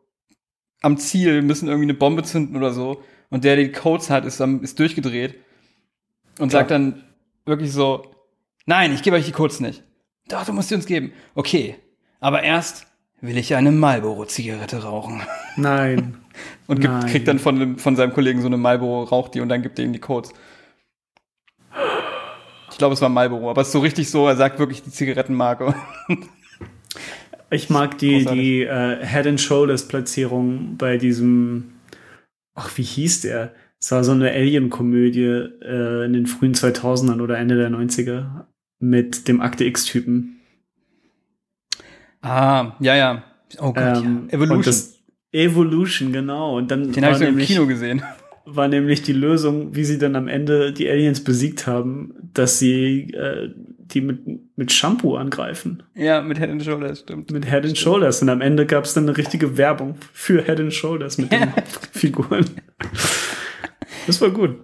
am Ziel, müssen irgendwie eine Bombe zünden oder so. Und der, der die Codes hat, ist, am, ist durchgedreht und Klar. sagt dann wirklich so, nein, ich gebe euch die Codes nicht. Doch, du musst sie uns geben. Okay, aber erst will ich eine Marlboro-Zigarette rauchen. Nein. Und gibt, kriegt dann von, von seinem Kollegen so eine Marlboro, raucht die und dann gibt er ihm die Codes. Ich glaube, es war Marlboro, aber es ist so richtig so, er sagt wirklich die Zigarettenmarke. Ich mag die, Großartig. die äh, Head and Shoulders Platzierung bei diesem, ach, wie hieß der? Es war so eine Alien-Komödie äh, in den frühen 2000ern oder Ende der 90er mit dem Akte X-Typen. Ah, ja, ja. Oh Gott, Ähm, ja. Evolution. das- Evolution, genau. Und dann Den habe ich so im Kino gesehen. war nämlich die Lösung, wie sie dann am Ende die Aliens besiegt haben, dass sie äh, die mit, mit Shampoo angreifen. Ja, mit Head and Shoulders, stimmt. Mit Head and Shoulders. Und am Ende gab es dann eine richtige Werbung für Head and Shoulders mit den Figuren. Das war gut.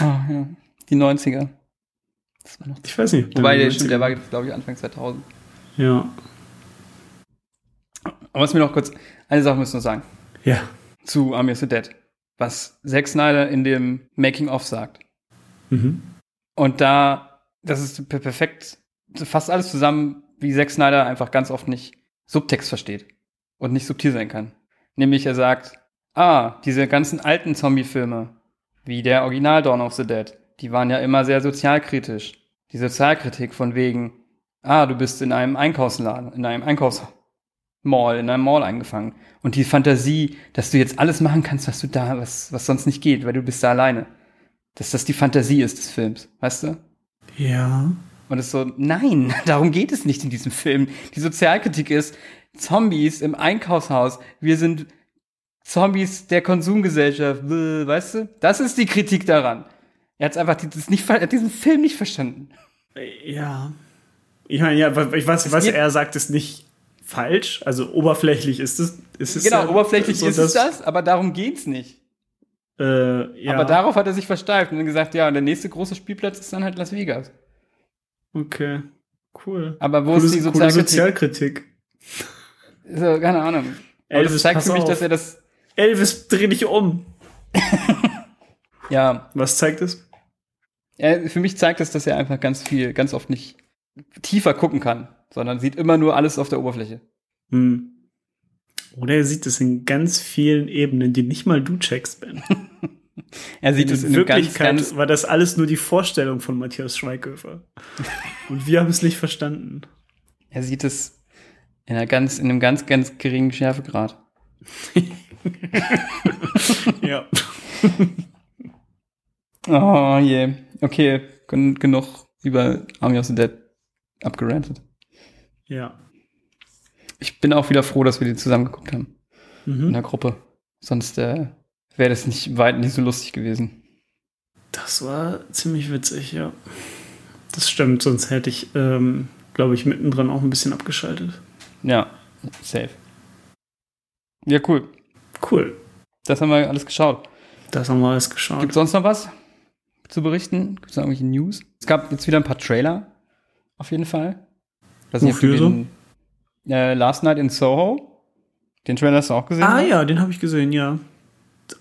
Ah, ja. Die 90er. Das war noch Ich weiß nicht. ob Wobei, der der, stimmt, der war, glaube ich, Anfang 2000. Ja. Aber was mir noch kurz, eine Sache müssen wir sagen. Ja. Zu Army of the Dead. Was Zack Snyder in dem Making-of sagt. Mhm. Und da, das ist per- perfekt, fast alles zusammen, wie Zack Snyder einfach ganz oft nicht Subtext versteht und nicht subtil sein kann. Nämlich er sagt, ah, diese ganzen alten Zombie-Filme, wie der Original Dawn of the Dead, die waren ja immer sehr sozialkritisch. Die Sozialkritik von wegen, ah, du bist in einem Einkaufsladen, in einem Einkaufsmall, in einem Mall eingefangen. Und die Fantasie, dass du jetzt alles machen kannst, was du da, was, was sonst nicht geht, weil du bist da alleine. Dass das die Fantasie ist des Films, weißt du? Ja. Und es ist so, nein, darum geht es nicht in diesem Film. Die Sozialkritik ist, Zombies im Einkaufshaus, wir sind Zombies der Konsumgesellschaft, weißt du? Das ist die Kritik daran. Er hat einfach dieses nicht, hat diesen Film nicht verstanden. Ja. Ich meine, ja, ich weiß, was er sagt, ist nicht falsch. Also oberflächlich ist es. Ist es genau, ja oberflächlich so, ist es das, aber darum geht's nicht. Äh, ja. Aber darauf hat er sich versteift und dann gesagt, ja, und der nächste große Spielplatz ist dann halt Las Vegas. Okay. Cool. Aber wo coole, ist die Sozialkritik? Sozialkritik. So, keine Ahnung. Aber Elvis, das zeigt für mich, auf. dass er das, Elvis, dreh dich um. ja, Was zeigt es? er, für mich zeigt es, dass er einfach ganz viel, ganz oft nicht tiefer gucken kann, sondern sieht immer nur alles auf der Oberfläche. Hm. Oder er sieht es in ganz vielen Ebenen, die nicht mal du checkst, Ben. Er sieht es in in einem ganz, Wirklichkeit ganz, war das alles nur die Vorstellung von Matthias Schweighöfer. Und wir haben es nicht verstanden. er sieht es in einer ganz, in einem ganz, ganz geringen Schärfegrad. Ja. Oh je. Okay, gen genug über Army of the Dead abgerantet. Ja. Ich bin auch wieder froh, dass wir die zusammen geguckt haben. In Mhm. der Gruppe. Sonst äh, wäre das nicht weit nicht so lustig gewesen. Das war ziemlich witzig, ja. Das stimmt, sonst hätte ich, ähm, glaube ich, mittendrin auch ein bisschen abgeschaltet. Ja, safe. Ja, cool. Cool. Das haben wir alles geschaut. Das haben wir alles geschaut. Gibt sonst noch was zu berichten? Gibt es noch irgendwelche News? Es gab jetzt wieder ein paar Trailer. Auf jeden Fall. Weiß nicht, Wofür so? den, äh, Last Night in Soho. Den Trailer hast du auch gesehen? ah ja, den habe ich gesehen, ja.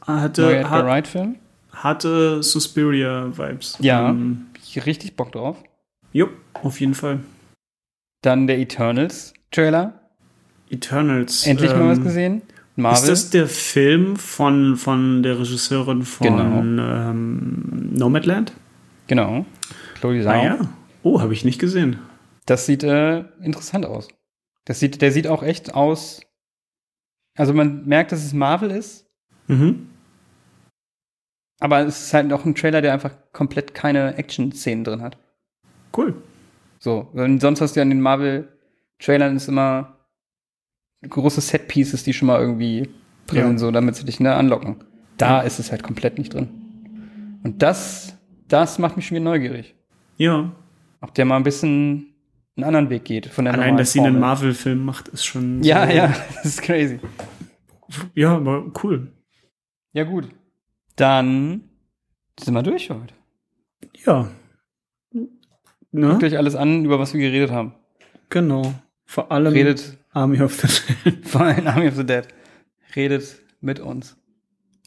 Hatte, Edgar hat, Wright-Film. hatte Suspiria-Vibes. Ja. Ähm, Ich richtig Bock drauf. jo, auf jeden Fall. Dann der Eternals-Trailer. Eternals. Endlich mal ähm, was gesehen. Marvel. Ist das der Film von, von der Regisseurin von Genau. ähm, Nomadland? Genau. Chloe Zhao. Ah ja. Oh, habe ich nicht gesehen. Das sieht äh, interessant aus. Das sieht, der sieht auch echt aus. Also man merkt, dass es Marvel ist, Mhm. aber es ist halt auch ein Trailer, der einfach komplett keine Action-Szenen drin hat. Cool. So, sonst hast du ja in den Marvel-Trailern ist immer große Set-Pieces, die schon mal irgendwie drin Ja. sind, so, damit sie dich ne, anlocken. Da ist es halt komplett nicht drin. Und das, das macht mich schon wieder neugierig. Ja. Ob der mal ein bisschen einen anderen Weg geht von der Allein, dass sie einen Formel. Marvel-Film macht, ist schon. Ja, so- ja, das ist crazy. Ja, aber cool. Ja, gut. Dann sind wir durch heute. Ja. Ne? Guckt euch alles an, über was wir geredet haben. Genau. Vor allem Redet Army of the Dead. vor allem Army of the Dead. Redet mit uns.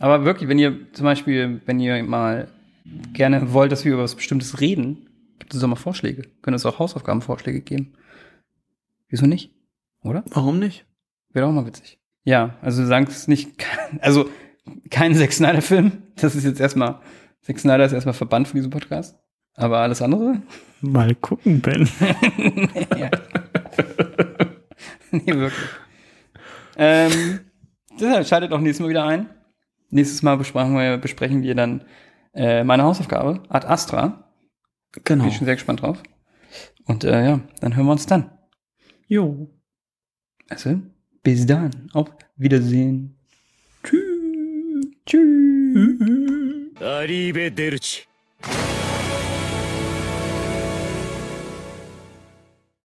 Aber wirklich, wenn ihr zum Beispiel, wenn ihr mal gerne wollt, dass wir über was Bestimmtes reden, gibt es doch mal Vorschläge. Können uns auch Hausaufgabenvorschläge geben. Wieso nicht? Oder? Warum nicht? Wäre auch mal witzig. Ja, also du sagst nicht, also kein Zack Snyder-Film. Das ist jetzt erstmal, Zack Snyder ist erstmal verbannt von diesem Podcast. Aber alles andere? Mal gucken, Ben. ja. nee, wirklich. Ähm, deshalb schaltet auch nächstes Mal wieder ein. Nächstes Mal besprechen wir, besprechen wir dann äh, meine Hausaufgabe, Ad Astra. Genau. Bin ich schon sehr gespannt drauf. Und äh, ja, dann hören wir uns dann. Jo. Also, bis dann. Auf Wiedersehen. Tschüss. Tschüss. Arrivederci.